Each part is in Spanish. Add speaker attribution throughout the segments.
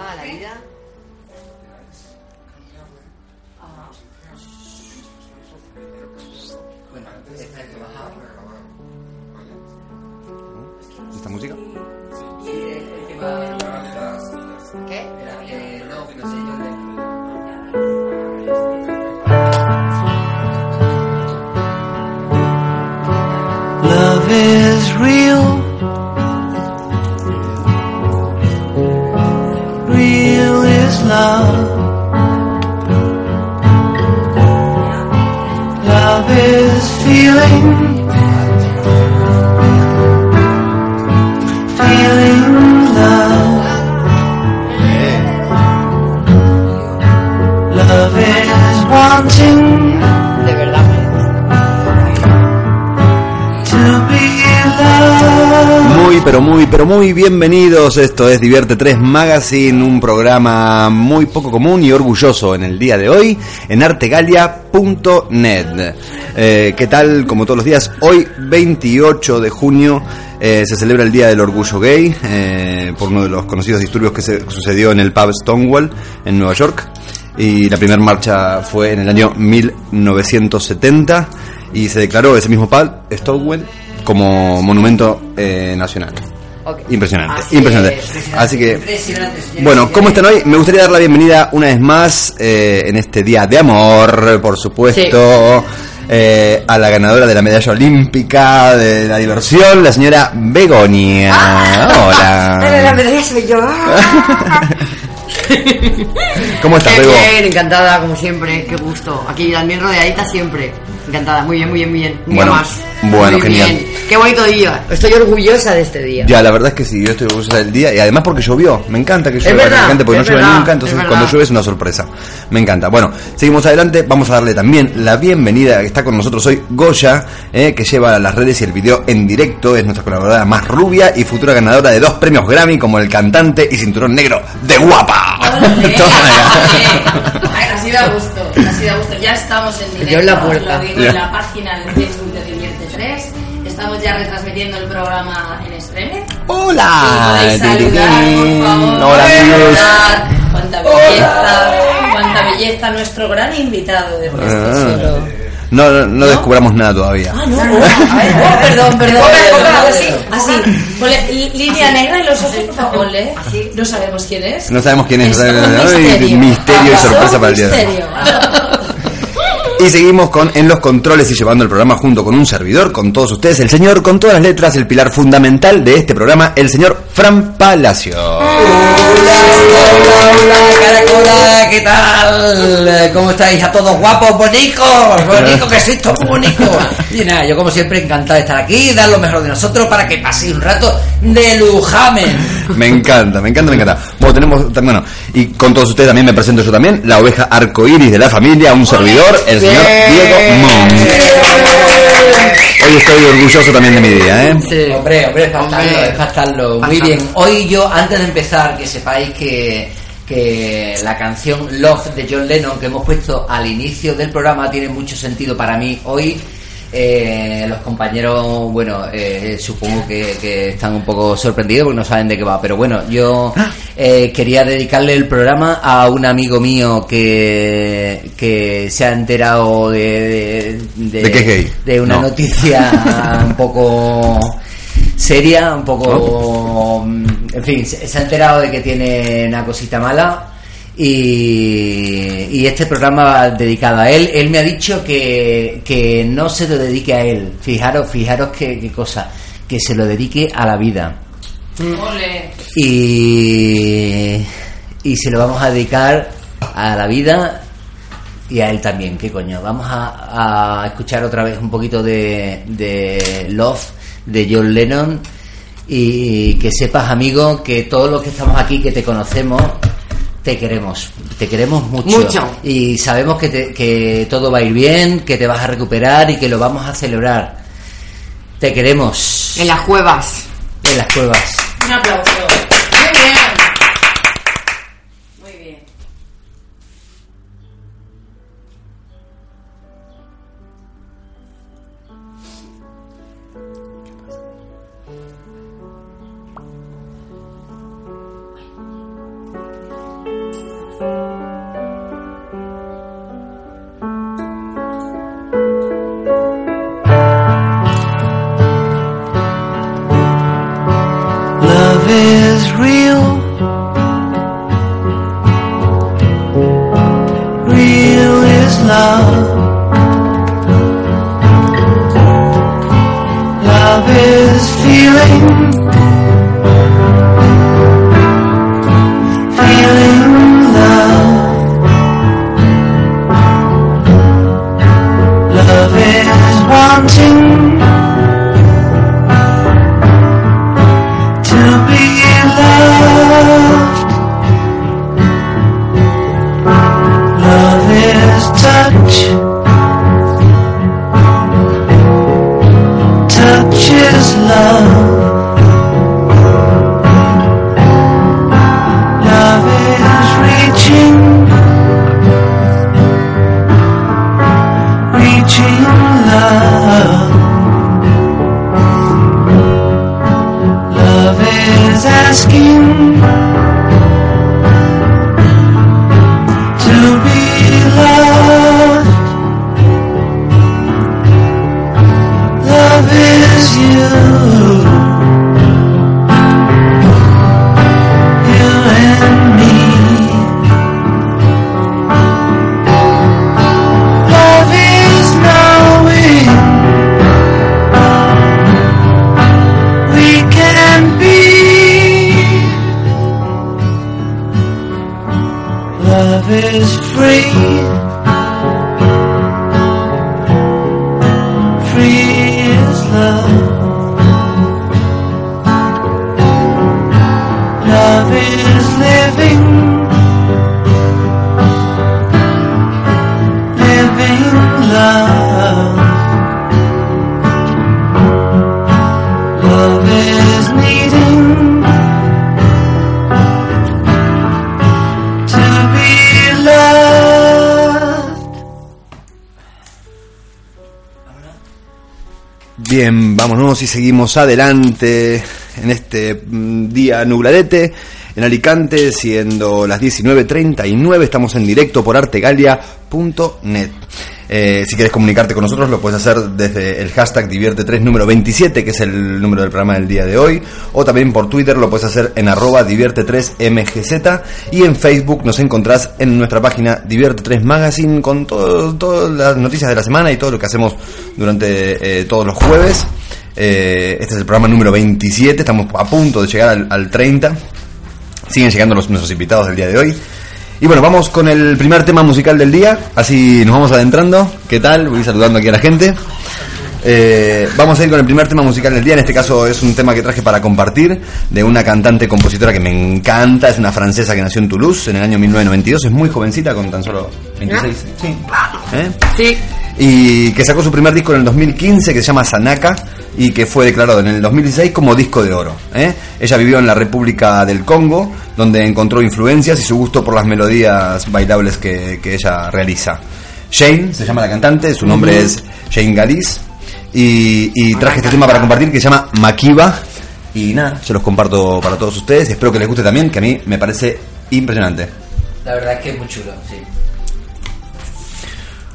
Speaker 1: La vida.
Speaker 2: ¿Esta música?
Speaker 1: ¿Qué?
Speaker 3: Love is. Real
Speaker 2: pero muy, pero muy bienvenidos. Esto es Divierte 3 Magazine, un programa muy poco común y orgulloso en el día de hoy en artegalia.net. Eh, ¿Qué tal? Como todos los días, hoy 28 de junio eh, se celebra el Día del Orgullo Gay eh, por uno de los conocidos disturbios que se sucedió en el pub Stonewall en Nueva York. Y la primera marcha fue en el año 1970 y se declaró ese mismo pub, Stonewall, como monumento eh, nacional. Impresionante,
Speaker 1: Así
Speaker 2: impresionante.
Speaker 1: es.
Speaker 2: Así que,
Speaker 1: Impresionante,
Speaker 2: bueno, ¿cómo están hoy? Me gustaría dar la bienvenida una vez más eh, en este día de amor, por supuesto, eh, a la ganadora de la medalla olímpica de la diversión, la señora Begonia.
Speaker 1: La
Speaker 2: Hola.
Speaker 1: medalla soy yo.
Speaker 2: ¿Cómo estás, Bego?
Speaker 1: bien, encantada, como siempre. Qué gusto. Aquí también rodeadita siempre. Encantada, muy bien, muy bien, muy bien. Un día
Speaker 2: Bueno,
Speaker 1: más.
Speaker 2: bueno,
Speaker 1: Muy
Speaker 2: genial.
Speaker 1: bien. Qué bonito día. Estoy orgullosa de este día.
Speaker 2: Ya, la verdad es que sí, yo estoy orgullosa del día y además porque llovió. Me encanta que llueva, me encanta porque no llueve nunca, entonces
Speaker 1: es
Speaker 2: cuando llueve es una sorpresa. Me encanta. Bueno, seguimos adelante, vamos a darle también la bienvenida que está con nosotros hoy Goya, eh, que lleva las redes y el video en directo, es nuestra colaboradora más rubia y futura ganadora de dos premios Grammy como el cantante y cinturón negro de guapa.
Speaker 4: Así da gusto, así da gusto. Ya estamos en directo.
Speaker 1: Yo en la puerta.
Speaker 4: Lo digo en la página de Facebook de Divierte 3. Estamos ya retransmitiendo el programa en Extreme.
Speaker 2: Hola.
Speaker 4: Y saludar, por favor.
Speaker 2: Hola amigos.
Speaker 4: Cuánta belleza, cuánta belleza nuestro gran invitado de solo.
Speaker 2: No, no, no descubramos nada todavía.
Speaker 4: Ah, no, oh, oh, perdón, perdón.
Speaker 1: Así,
Speaker 4: Así, ponle li- línea negra en los ojos, por favor, ponle. No sabemos quién es.
Speaker 2: No sabemos quién es.
Speaker 4: un misterio.
Speaker 2: misterio y
Speaker 4: Ah,
Speaker 2: sorpresa para el día de hoy. Y seguimos con en los controles y llevando el programa junto con un servidor, con todos ustedes, el señor con todas las letras, el pilar fundamental de este programa, el señor Fran Palacio.
Speaker 5: Hola, caracola, ¿qué tal? ¿Cómo estáis? A todos guapos, bonicos, bonicos, que sois todos bonitos. Y nada, yo como siempre encantado de estar aquí, dar lo mejor de nosotros para que paséis un rato de lujamen.
Speaker 2: Me encanta, me encanta, me encanta. Bueno, tenemos, bueno, y con todos ustedes también me presento yo también, la oveja arcoíris de la familia, un servidor, el señor Diego Monk. Hoy estoy orgulloso también de mi día, ¿eh?
Speaker 1: Sí.
Speaker 5: Hombre, hombre, es estarlo. Muy bien, hoy yo, antes de empezar, que sepáis que, que la canción Love de John Lennon que hemos puesto al inicio del programa tiene mucho sentido para mí. Hoy eh, los compañeros, bueno, eh, supongo que, que están un poco sorprendidos porque no saben de qué va, pero bueno, yo eh, quería dedicarle el programa a un amigo mío que, que se ha enterado de, de,
Speaker 2: ¿De
Speaker 5: una
Speaker 2: No.
Speaker 5: noticia un poco seria, un poco... mm, En fin, se, se ha enterado de que tiene una cosita mala y, y este programa va dedicado a él. Él me ha dicho que, que no se lo dedique a él. Fijaros, fijaros qué, qué cosa. Que se lo dedique a la vida.
Speaker 4: Ole.
Speaker 5: Y, y se lo vamos a dedicar a la vida y a él también. ¿Qué coño? Vamos a, a escuchar otra vez un poquito de, de Love de John Lennon y que sepas, amigo, que todos los que estamos aquí, que te conocemos, te queremos, te queremos mucho.
Speaker 1: Mucho.
Speaker 5: Y sabemos que, te- que todo va a ir bien, que te vas a recuperar y que lo vamos a celebrar. Te queremos
Speaker 1: En las cuevas.
Speaker 5: en las cuevas.
Speaker 3: Un aplauso. Bien,
Speaker 2: vámonos y seguimos adelante en este mm, día nubladete en Alicante, siendo las 19.39, estamos en directo por artegalia.net. Eh, si quieres comunicarte con nosotros lo puedes hacer desde el hashtag divierte3 número 27, que es el número del programa del día de hoy, o también por Twitter lo puedes hacer en arroba divierte3mgz y en Facebook nos encontrás en nuestra página Divierte3 Magazine con todas las noticias de la semana y todo lo que hacemos durante eh, todos los jueves. Eh, este es el programa número 27, estamos a punto de llegar al, al 30. Siguen llegando los, nuestros invitados del día de hoy. Y bueno, vamos con el primer tema musical del día, así nos vamos adentrando. ¿Qué tal? Voy saludando aquí a la gente. Eh, vamos a ir con el primer tema musical del día, en este caso es un tema que traje para compartir de una cantante compositora que me encanta, es una francesa que nació en Toulouse en el año 1992, es muy jovencita con tan solo 26. Sí. ¿Eh?
Speaker 1: Sí.
Speaker 2: y que sacó su primer disco en el 2015 que se llama Sanaka y que fue declarado en el 2016 como disco de oro. ¿eh? Ella vivió en la República del Congo, donde encontró influencias y su gusto por las melodías bailables que, que ella realiza. Jane se llama la cantante, su nombre es Jane Galis y, y traje este tema para compartir que se llama Makiba y nada, se los comparto para todos ustedes y espero que les guste también, que a mí me parece impresionante.
Speaker 5: La verdad es que es muy chulo, sí.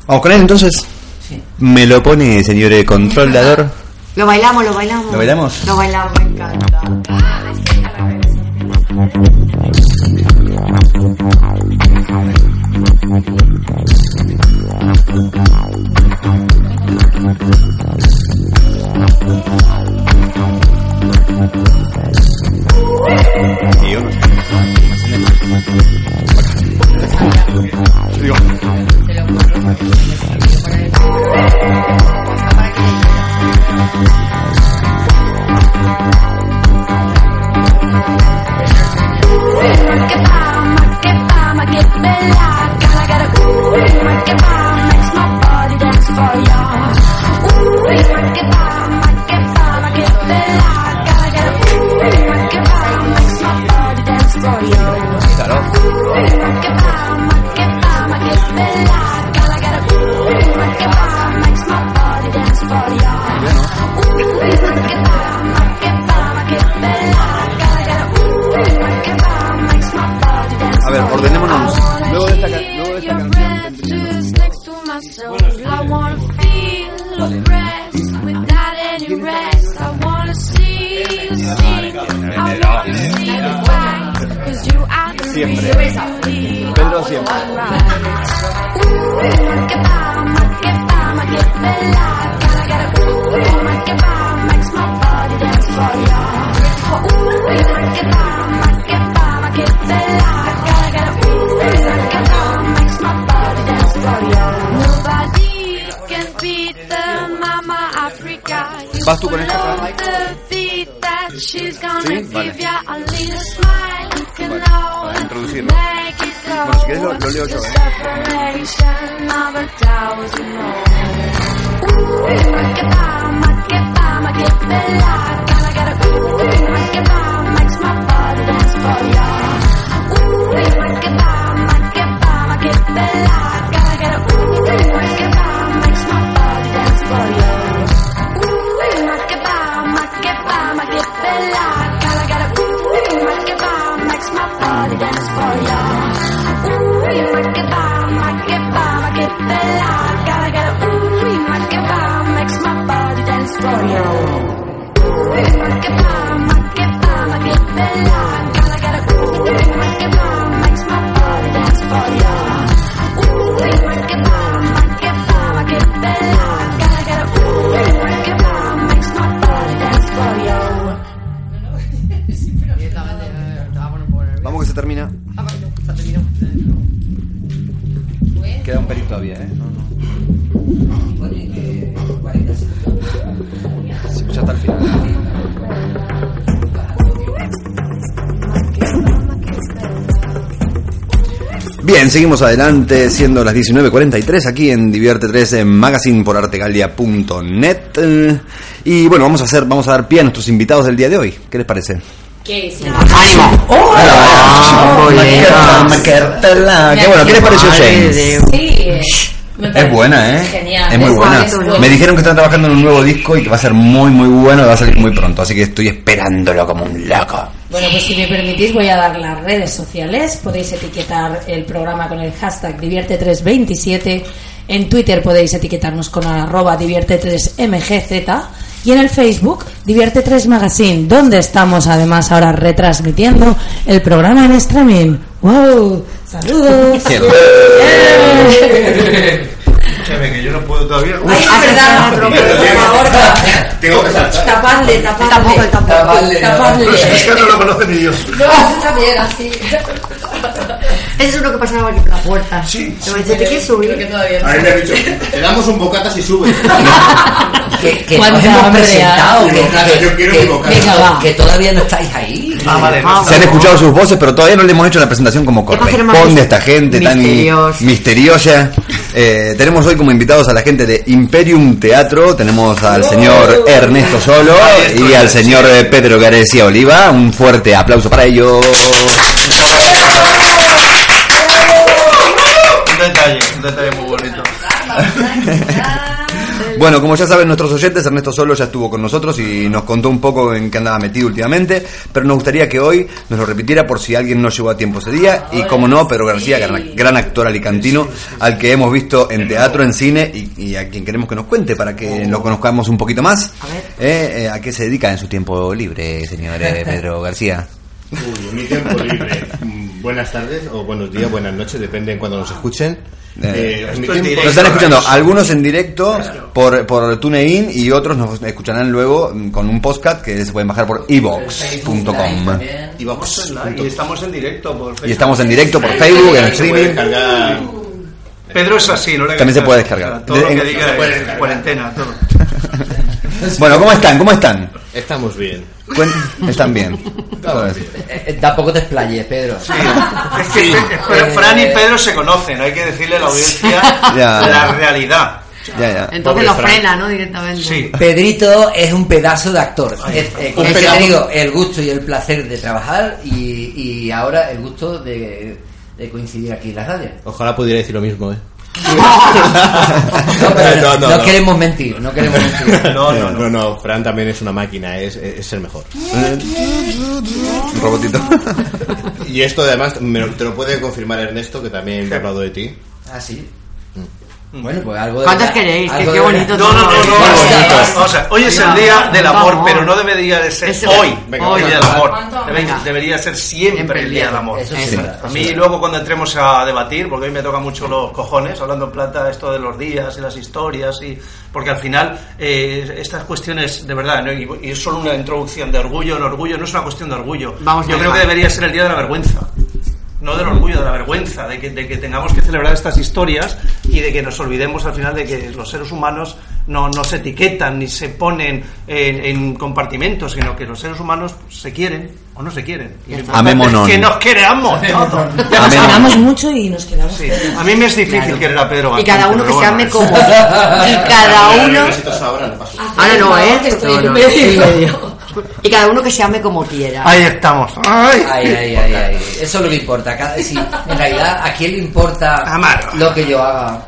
Speaker 2: Vamos con él entonces.
Speaker 5: Sí.
Speaker 2: Me lo pone, señor eh, controlador.
Speaker 1: Lo bailamos, lo bailamos.
Speaker 2: ¿Lo bailamos?
Speaker 1: Lo bailamos, me encanta.
Speaker 6: Gotta Get me I gotta ooh, make it makes my body dance for you.
Speaker 2: Bien, seguimos adelante, siendo las 19.43 aquí en Divierte 3 en magazine por artegalia.net. Eh, Y bueno, vamos a hacer, vamos a dar pie a nuestros invitados del día de hoy. ¿Qué les parece?
Speaker 4: Que sí.
Speaker 1: ¡Ánimo! Hola.
Speaker 2: Qué bueno, ¿qué les pareció James?
Speaker 4: Sí. me
Speaker 2: Es buena, ¿eh?
Speaker 4: Genial.
Speaker 2: Es muy buena. Me dijeron que están trabajando en un nuevo disco y que va a ser muy, muy bueno y va a salir muy pronto. Así que estoy esperándolo como un loco.
Speaker 4: Bueno, pues si me permitís voy a dar las redes sociales. Podéis etiquetar el programa con el hashtag Divierte327. En Twitter podéis etiquetarnos con arroba Divierte3MGZ. Y en el Facebook, Divierte3 Magazine, donde estamos además ahora retransmitiendo el programa en streaming. ¡Wow! ¡Saludos!
Speaker 2: Bien.
Speaker 4: ¡Eh!
Speaker 7: Escúchame, que yo no puedo todavía.
Speaker 4: Ay, es verdad, por favor,
Speaker 7: Tengo que saltar.
Speaker 4: tapadle, tapadle.
Speaker 1: Tampoco, tampoco.
Speaker 5: Tapadle,
Speaker 4: Tapadle.
Speaker 7: Es que no lo conoce ni Dios.
Speaker 4: No, también así.
Speaker 1: Ese es uno que pasaba aquí por la puerta.
Speaker 7: Sí.
Speaker 1: Te dice, ¿te quieres subir?
Speaker 4: Creo que todavía no.
Speaker 7: A mí me ha dicho, te damos un bocata si subes.
Speaker 5: Que, que nos hemos presentado, que, que-
Speaker 7: yo quiero
Speaker 5: que-
Speaker 7: mi bocata.
Speaker 5: que-
Speaker 4: Venga, va.
Speaker 5: que todavía no estáis ahí.
Speaker 7: Ah, vale. no.
Speaker 2: Se han escuchado sus voces, pero todavía no le hemos hecho la presentación como
Speaker 1: ¿Qué página más
Speaker 2: corresponde a esta gente tan
Speaker 1: misteriosa?
Speaker 2: Eh, tenemos hoy como invitados a la gente de Imperium Teatro. Tenemos al señor Ernesto Solo
Speaker 7: estoy,
Speaker 2: y al
Speaker 7: sí.
Speaker 2: señor eh, Pedro García Oliva. Un fuerte aplauso para ellos.
Speaker 7: Detalle, muy bonito.
Speaker 2: Bueno, como ya saben nuestros oyentes, Ernesto Solo ya estuvo con nosotros y nos contó un poco en qué andaba metido últimamente, pero nos gustaría que hoy nos lo repitiera por si alguien no llegó a tiempo ese día. Y como no, Pedro García, gran, gran actor alicantino, al que hemos visto en teatro, en cine y, y a quien queremos que nos cuente para que lo conozcamos un poquito más.
Speaker 1: A ver.
Speaker 2: Eh, eh, ¿A qué se dedica en su tiempo libre, señor eh, Pedro García?
Speaker 7: Uy, en mi tiempo libre. Mm, Buenas tardes o buenos días, buenas noches, depende en cuando nos escuchen. Eh, en directo.
Speaker 2: Nos están escuchando algunos en directo por, por TuneIn y otros nos escucharán luego mm, con un podcast que se pueden bajar por evox.com.
Speaker 7: Y vamos
Speaker 8: Y estamos en directo por
Speaker 2: Y
Speaker 8: Facebook.
Speaker 2: estamos en directo por Facebook, en streaming.
Speaker 8: Pedro es así, no le
Speaker 2: También se puede descargar.
Speaker 8: Todo lo que diga cuarentena, todo.
Speaker 2: Bueno, ¿cómo están? ¿Cómo están?
Speaker 7: Estamos bien.
Speaker 2: Están bien.
Speaker 5: Eh, eh, tampoco te explayes, Pedro.
Speaker 8: Es que pero Fran y Pedro se conocen, hay que decirle a la audiencia
Speaker 2: Ya.
Speaker 8: la realidad.
Speaker 2: Ya, ya.
Speaker 1: Entonces
Speaker 8: Pobre
Speaker 1: lo
Speaker 8: Fran.
Speaker 1: frena, ¿no? Directamente.
Speaker 8: Sí.
Speaker 5: Pedrito es un pedazo de actor. Es, eh,
Speaker 8: un
Speaker 5: es que
Speaker 8: pedazo.
Speaker 5: te digo, el gusto y el placer de trabajar y, y ahora el gusto de, de coincidir aquí en la radio.
Speaker 7: Ojalá pudiera decir lo mismo, ¿eh?
Speaker 5: No, pero
Speaker 7: No,
Speaker 5: no,
Speaker 7: no, no.
Speaker 5: queremos mentir, no queremos mentir.
Speaker 8: No, no, no.
Speaker 7: no, no, Fran también es una máquina, es, es el mejor.
Speaker 2: Un robotito.
Speaker 7: Y esto además me lo- te lo puede confirmar Ernesto, que también me ha hablado de ti.
Speaker 5: Ah, sí. Bueno, pues algo de
Speaker 1: ¿Cuántos
Speaker 5: verdad-
Speaker 1: queréis? Que qué bonito.
Speaker 8: No, no, no, no,
Speaker 5: Qué
Speaker 8: no,
Speaker 5: bonito.
Speaker 8: no, Vamos a ver, hoy es el día del amor, pero no debería de ser hoy
Speaker 7: Venga,
Speaker 8: el día del amor. Debería ser siempre el día del amor. A mí luego cuando entremos a debatir, porque hoy me toca mucho los cojones, hablando en plata esto de los días y las historias, y porque al final eh, estas cuestiones, de verdad, ¿no? y, es solo una introducción de orgullo, el orgullo no es una cuestión de orgullo.
Speaker 1: Vamos
Speaker 8: Yo creo que debería ser el día de la vergüenza. No del orgullo, de la vergüenza, de que, de que tengamos que celebrar estas historias y de que nos olvidemos al final de que los seres humanos no, no se etiquetan ni se ponen en, en compartimentos, sino que los seres humanos se quieren o no se quieren. Y
Speaker 2: Amémonos.
Speaker 8: es que nos queramos. todos.
Speaker 4: Ya nos
Speaker 2: Amén.
Speaker 4: quedamos mucho y nos quedamos.
Speaker 8: Sí, a mí me es difícil querer a Pedro
Speaker 1: Y cada
Speaker 8: bastante,
Speaker 1: uno que se ame como. Y cada uno.
Speaker 7: Ahora, no
Speaker 1: no, ¿eh?
Speaker 4: Que estoy
Speaker 1: No, no,
Speaker 4: en medio.
Speaker 1: Y cada uno que se ame como quiera.
Speaker 8: Ahí estamos. Ay.
Speaker 5: Ay, ay, ay, ay. Eso es lo que importa. Cada, sí, en realidad, ¿a quién le importa
Speaker 8: Amarlo.
Speaker 5: lo que yo haga?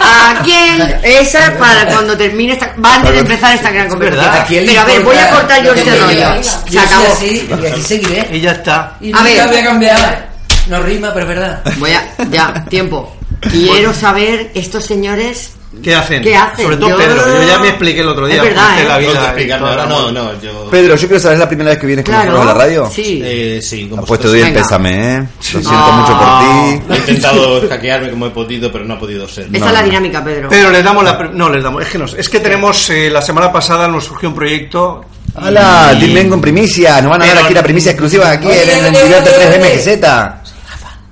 Speaker 1: ¿A quién? Esa es para cuando termine esta. Va antes de empezar esta gran conversación.
Speaker 5: ¿A quién le
Speaker 1: Pero a ver, voy a cortar yo este rollo. Se acabó.
Speaker 5: así y aquí seguiré.
Speaker 8: Y ya está.
Speaker 5: Y
Speaker 1: A
Speaker 5: nunca
Speaker 1: ver.
Speaker 5: voy a cambiar. No rima, pero es verdad.
Speaker 1: Voy a. Ya, tiempo. Quiero saber estos señores.
Speaker 8: ¿Qué hacen?
Speaker 1: ¿Qué hacen?
Speaker 8: Sobre todo
Speaker 1: Yo-
Speaker 8: Pedro. Yo ya me expliqué el otro día.
Speaker 1: Es verdad, ¿eh?
Speaker 8: la vida
Speaker 7: te
Speaker 8: el
Speaker 7: ahora, no, no, yo...
Speaker 2: Pedro, yo quiero saber, ¿es la primera vez que vienes con
Speaker 1: Claro.
Speaker 2: nosotros a la radio?
Speaker 1: Sí.
Speaker 7: Eh, sí, con
Speaker 2: puesto
Speaker 7: vosotros.
Speaker 2: bien,
Speaker 1: Venga.
Speaker 2: pésame, ¿eh? Lo siento
Speaker 1: Ah.
Speaker 2: mucho por ti.
Speaker 7: He intentado hackearme como he podido, pero no ha podido ser.
Speaker 1: Esta es la dinámica, Pedro.
Speaker 8: Pero les damos la. No, les damos. Es que no. Es que tenemos. eh, la semana pasada nos surgió un proyecto.
Speaker 2: Hola,
Speaker 8: y-
Speaker 2: vengo en primicia. Nos van a dar aquí la primicia exclusiva aquí
Speaker 5: Oye,
Speaker 2: en el
Speaker 5: oye,
Speaker 2: 3
Speaker 5: oye.
Speaker 2: MGZ.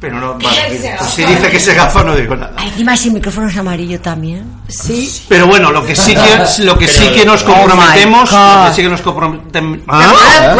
Speaker 8: Pero no. Vale, si dice que se gafa, no digo nada.
Speaker 1: Encima ese micrófono es amarillo también.
Speaker 4: Sí.
Speaker 8: Pero bueno, lo que sí que, lo que, sí que nos comprometemos. Lo que sí que nos comprometemos. ¿Ah?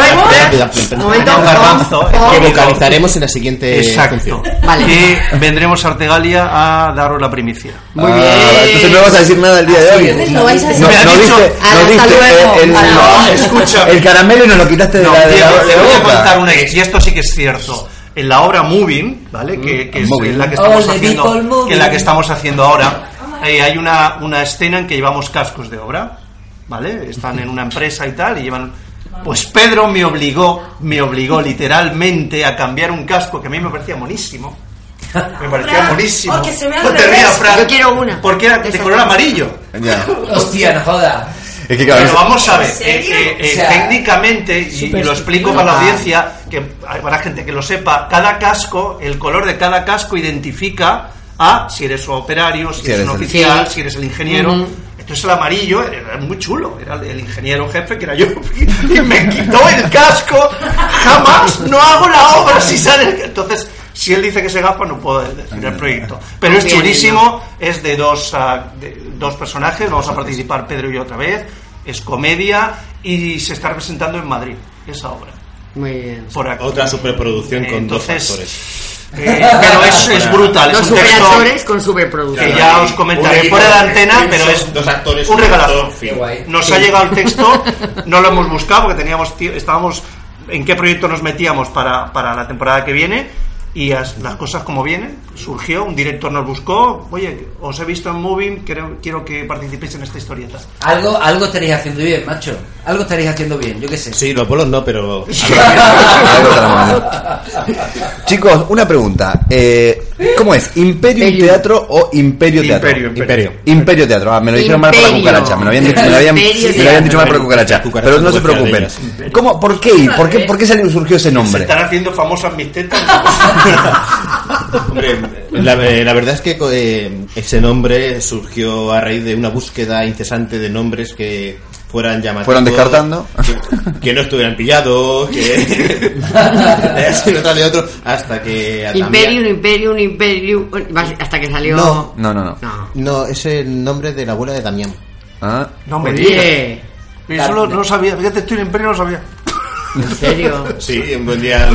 Speaker 1: Un
Speaker 8: garbanzo.
Speaker 7: Que vocalizaremos en la siguiente
Speaker 8: Exacto.
Speaker 7: función.
Speaker 1: Vale.
Speaker 8: Que vendremos a Artegalia a daros la primicia.
Speaker 1: Muy
Speaker 2: Ah,
Speaker 1: bien.
Speaker 2: Entonces no vas a decir nada el día de hoy.
Speaker 4: No vais a
Speaker 2: No,
Speaker 8: Me ha
Speaker 2: no
Speaker 1: Ah,
Speaker 2: no
Speaker 1: luego.
Speaker 2: el, el-
Speaker 8: no, escucha.
Speaker 2: el caramelo y nos lo quitaste de la, de la-
Speaker 8: voy a contar una y esto sí que es cierto. En la obra Moving, ¿vale? Que, que es
Speaker 2: Moving.
Speaker 8: la que estamos
Speaker 5: Oh, the
Speaker 8: haciendo, que la que estamos haciendo ahora. eh, hay una, una escena en que llevamos cascos de obra, ¿vale? Están en una empresa y tal y llevan. Pues Pedro me obligó, me obligó literalmente a cambiar un casco que a mí me parecía monísimo. Me parecía
Speaker 4: Fran,
Speaker 8: monísimo.
Speaker 4: oh, que se al
Speaker 8: No te rías, Fran.
Speaker 1: Yo quiero una.
Speaker 8: Porque era de color amarillo.
Speaker 2: Ya.
Speaker 5: Hostia, no joda.
Speaker 2: Es que claro,
Speaker 8: Pero vamos a ver, eh, eh, eh,
Speaker 5: O sea,
Speaker 8: técnicamente, y, y lo explico para la audiencia, que para gente que lo sepa, cada casco, el color de cada casco identifica a si eres operario, si,
Speaker 2: Si
Speaker 8: eres
Speaker 2: eres
Speaker 8: un oficial, si eres el ingeniero.
Speaker 1: Ujú.
Speaker 8: Entonces el amarillo era muy chulo, era el ingeniero jefe que era yo, y me quitó el casco, jamás no hago la obra si sale. el- Entonces, si él dice que se gafa, no puedo decir el proyecto. Pero es chulísimo, es de dos, de dos personajes, vamos a participar Pedro y yo otra vez, es comedia y se está representando en Madrid, esa obra.
Speaker 1: Muy bien.
Speaker 8: Por aquí.
Speaker 7: Otra superproducción con
Speaker 8: Entonces,
Speaker 7: dos actores.
Speaker 8: eh, pero es, es brutal, es
Speaker 1: Dos
Speaker 8: un texto
Speaker 1: con
Speaker 8: que
Speaker 1: superproducción.
Speaker 8: ya os comentaré de
Speaker 7: equipo,
Speaker 8: antena, pero es
Speaker 7: dos actores,
Speaker 8: un regalazo. Nos ha llegado el texto, no lo hemos buscado porque teníamos estábamos en qué proyecto nos metíamos para, para la temporada que viene y as- las cosas como vienen. Surgió, un director nos buscó, oye, os he visto en Moving, quiero, quiero que participéis en esta historieta.
Speaker 5: Algo, algo estaréis haciendo bien, macho. Algo estaréis haciendo bien, yo qué sé.
Speaker 7: Sí, los bolos no, pero...
Speaker 2: Chicos, una pregunta. Eh, ¿Cómo es? ¿Imperium
Speaker 1: Imperio.
Speaker 2: Teatro o Imperio Teatro?
Speaker 8: Imperio,
Speaker 7: Imperio.
Speaker 2: Imperio Teatro. Ah, me lo dijeron mal por la cucaracha. Me lo habían, dicho- me lo habían- me lo habían dicho mal por la cucaracha. Pero no se preocupen. ¿Cómo? ¿Por qué? ¿Por qué, por qué salió- surgió ese
Speaker 8: Se
Speaker 2: nombre?
Speaker 8: están haciendo famosas mis tetas.
Speaker 7: Hombre, la, eh, la verdad es que eh, ese nombre surgió a raíz de una búsqueda incesante de nombres que fueran llamativos.
Speaker 2: ¿Fueron descartando?
Speaker 7: Que, que no estuvieran pillados, que... otra de otro, hasta que...
Speaker 1: Imperium, Imperium, Imperium. Hasta que salió.
Speaker 7: No.
Speaker 2: No, no, no.
Speaker 1: No.
Speaker 7: No, es el nombre de la abuela de Damián.
Speaker 2: Ah,
Speaker 8: No me digas.
Speaker 1: Oye.
Speaker 8: Y eso no, no lo sabía, fíjate, estoy en Imperio no lo sabía.
Speaker 1: ¿En serio?
Speaker 7: Sí, un buen día.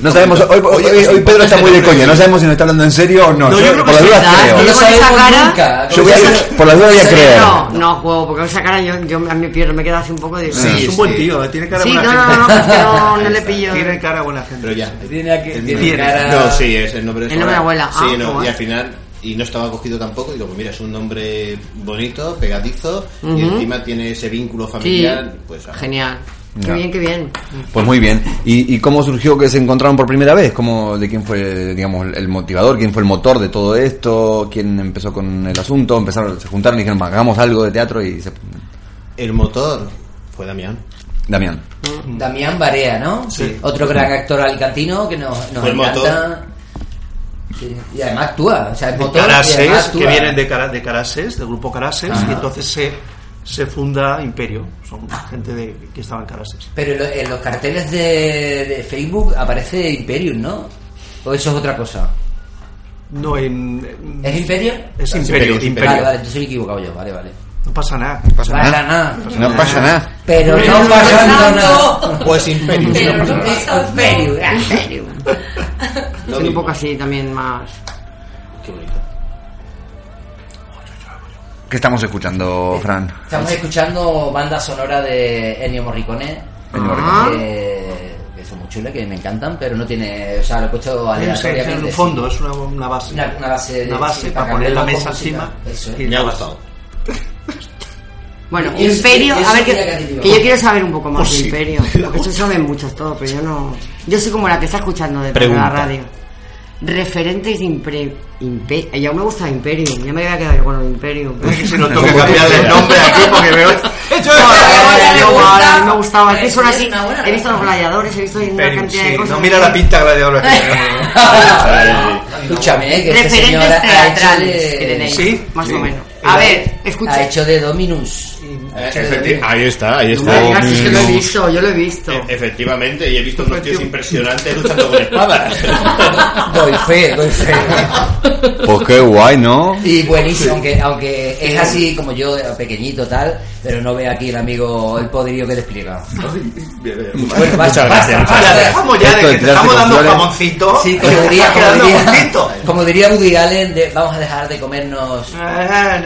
Speaker 2: No sabemos, hoy, Pedro está muy de coña, no sabemos si nos está hablando en serio o no.
Speaker 8: No, yo creo
Speaker 2: por las dudas creo.
Speaker 1: yo
Speaker 5: No
Speaker 1: con esa
Speaker 5: sabemos
Speaker 1: cara-
Speaker 5: nunca.
Speaker 2: Yo voy a- por las dudas voy a creer.
Speaker 1: No, no juego, porque con esa cara yo, yo a mi pierna me queda así un poco de...
Speaker 7: Sí,
Speaker 8: es un buen tío, eh, tiene cara
Speaker 1: Sí,
Speaker 8: buena
Speaker 1: no, no,
Speaker 8: gente.
Speaker 1: no, no, no, no le pillo.
Speaker 8: Tiene cara buena gente.
Speaker 7: Pero ya.
Speaker 5: Tiene, que, tiene cara...
Speaker 7: No, sí, es el nombre de
Speaker 1: El
Speaker 7: su
Speaker 1: nombre de abuela.
Speaker 7: Sí,
Speaker 1: Ah,
Speaker 7: no, y al final. Y no estaba cogido tampoco. Digo, pues mira, es un nombre bonito, pegadizo. Y encima tiene ese vínculo
Speaker 1: Sí,
Speaker 7: familiar. Pues, ah,
Speaker 1: genial. Qué bien, qué bien.
Speaker 2: Pues muy bien. ¿Y, y cómo surgió que se encontraron por primera vez? ¿Cómo, ¿De quién fue, digamos, el motivador? ¿Quién fue el motor de todo esto? ¿Quién empezó con el asunto? Empezaron, se juntaron y dijeron, "Va, hagamos algo de teatro y se...
Speaker 7: El motor fue Damián.
Speaker 2: Damián.
Speaker 5: Damián Barea, ¿no?
Speaker 8: Sí.
Speaker 5: Otro gran actor alicantino que nos, nos
Speaker 7: Fue el
Speaker 5: encanta. Sí, Y además actúa, o sea, es motor y
Speaker 8: Carases,
Speaker 5: además
Speaker 8: que
Speaker 5: actúa.
Speaker 8: vienen de, Cara- de Carases, del grupo Carases,
Speaker 5: Ajá.
Speaker 8: y entonces se, se funda Imperio. Son gente de, que estaba en Carases.
Speaker 5: Pero en, lo- en los carteles de, de Facebook aparece Imperium, ¿no? ¿O eso es otra cosa?
Speaker 8: No, en. en-
Speaker 5: ¿Es Imperio?
Speaker 8: Es
Speaker 7: Es
Speaker 8: Imperio,
Speaker 7: Imperio,
Speaker 8: Imperio.
Speaker 5: Vale, vale, entonces he equivocado yo, vale, vale.
Speaker 8: No pasa nada.
Speaker 5: No pasa nada.
Speaker 2: No pasa nada.
Speaker 5: Pero no pasa
Speaker 4: pasando.
Speaker 5: nada.
Speaker 7: Pues Imperio.
Speaker 4: Pero no
Speaker 5: Es
Speaker 4: pasa
Speaker 5: Imperium.
Speaker 1: En serio.
Speaker 7: Lo
Speaker 1: Soy un poco así también más...
Speaker 7: ¿Qué
Speaker 2: estamos escuchando, Fran?
Speaker 5: Estamos escuchando banda sonora de Ennio Morricone.
Speaker 2: Ennio
Speaker 1: Ah.
Speaker 5: Que, que son muy chulas, que me encantan, pero no tiene. O sea, lo he puesto
Speaker 8: Sí,
Speaker 5: aleatoriamente.
Speaker 8: en un
Speaker 5: sí.
Speaker 8: fondo, es una, una base.
Speaker 5: Una, una base, de-
Speaker 8: Una base
Speaker 5: sí,
Speaker 8: para poner la mesa encima.
Speaker 5: Eso es.
Speaker 8: Y-
Speaker 7: Me ha gustado.
Speaker 1: Bueno, Imperio, a ver, que, yo quiero saber un poco más
Speaker 8: Pues
Speaker 1: de
Speaker 8: sí.
Speaker 1: Imperio. Porque eso saben muchos todo, pero yo no... Yo soy como la que está escuchando de la radio. Referentes de Imperio. Impe ya me gusta Imperio, ya me había quedado yo con el Imperio.
Speaker 8: Si no tengo que cambiarle el nombre aquí porque
Speaker 1: mí me gustaba. Es que son así. He visto los gladiadores, he visto una cantidad
Speaker 8: sí,
Speaker 1: de cosas.
Speaker 8: no mira la pinta gladiadora que tenemos.
Speaker 5: Escúchame, que este
Speaker 1: Referentes teatrales que
Speaker 5: de,
Speaker 1: tenéis,
Speaker 8: Sí,
Speaker 1: más o menos. A ver,
Speaker 5: ha
Speaker 1: escucha.
Speaker 5: hecho de Dominus. Ha hecho de
Speaker 7: Efecti-
Speaker 5: Dominus.
Speaker 7: Ahí está, ahí
Speaker 1: No
Speaker 7: está.
Speaker 1: digas, es que lo he visto, yo lo he visto.
Speaker 7: E- Efectivamente, y he visto unos tíos impresionantes luchando con espadas.
Speaker 5: Doy fe, doy fe.
Speaker 2: Pues qué guay, ¿no?
Speaker 5: Y buenísimo, aunque, aunque es así como yo, pequeñito tal, pero no ve aquí el amigo el poderío que despliega. Bueno, basta, basta,
Speaker 8: Ya
Speaker 5: basta.
Speaker 8: dejamos ya de que te estamos dando
Speaker 2: flores.
Speaker 8: jamoncito.
Speaker 5: Sí, como diría, como diría, como diría Woody Allen, de, vamos a dejar de comernos.
Speaker 8: Eh,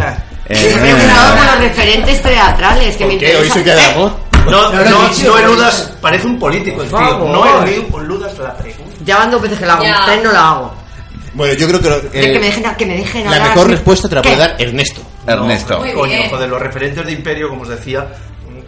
Speaker 2: Eh,
Speaker 1: me he quedado con los referentes teatrales que me
Speaker 7: ¿Por qué? ¿Hoy
Speaker 1: interesa.
Speaker 7: se queda amor?
Speaker 8: No,
Speaker 5: No
Speaker 8: no, no eludas, parece un político el tío. No eludas la pregunta.
Speaker 1: Ya van dos veces que la hago, tres no la hago.
Speaker 7: Bueno, yo creo que, lo-
Speaker 1: que,
Speaker 7: eh,
Speaker 1: me dejen, que me dejen
Speaker 7: la
Speaker 1: hablar
Speaker 7: mejor respuesta te la puede
Speaker 1: ¿Qué?
Speaker 7: dar Ernesto.
Speaker 2: Ernesto.
Speaker 8: Coño, joder, los referentes de Imperio, como os decía,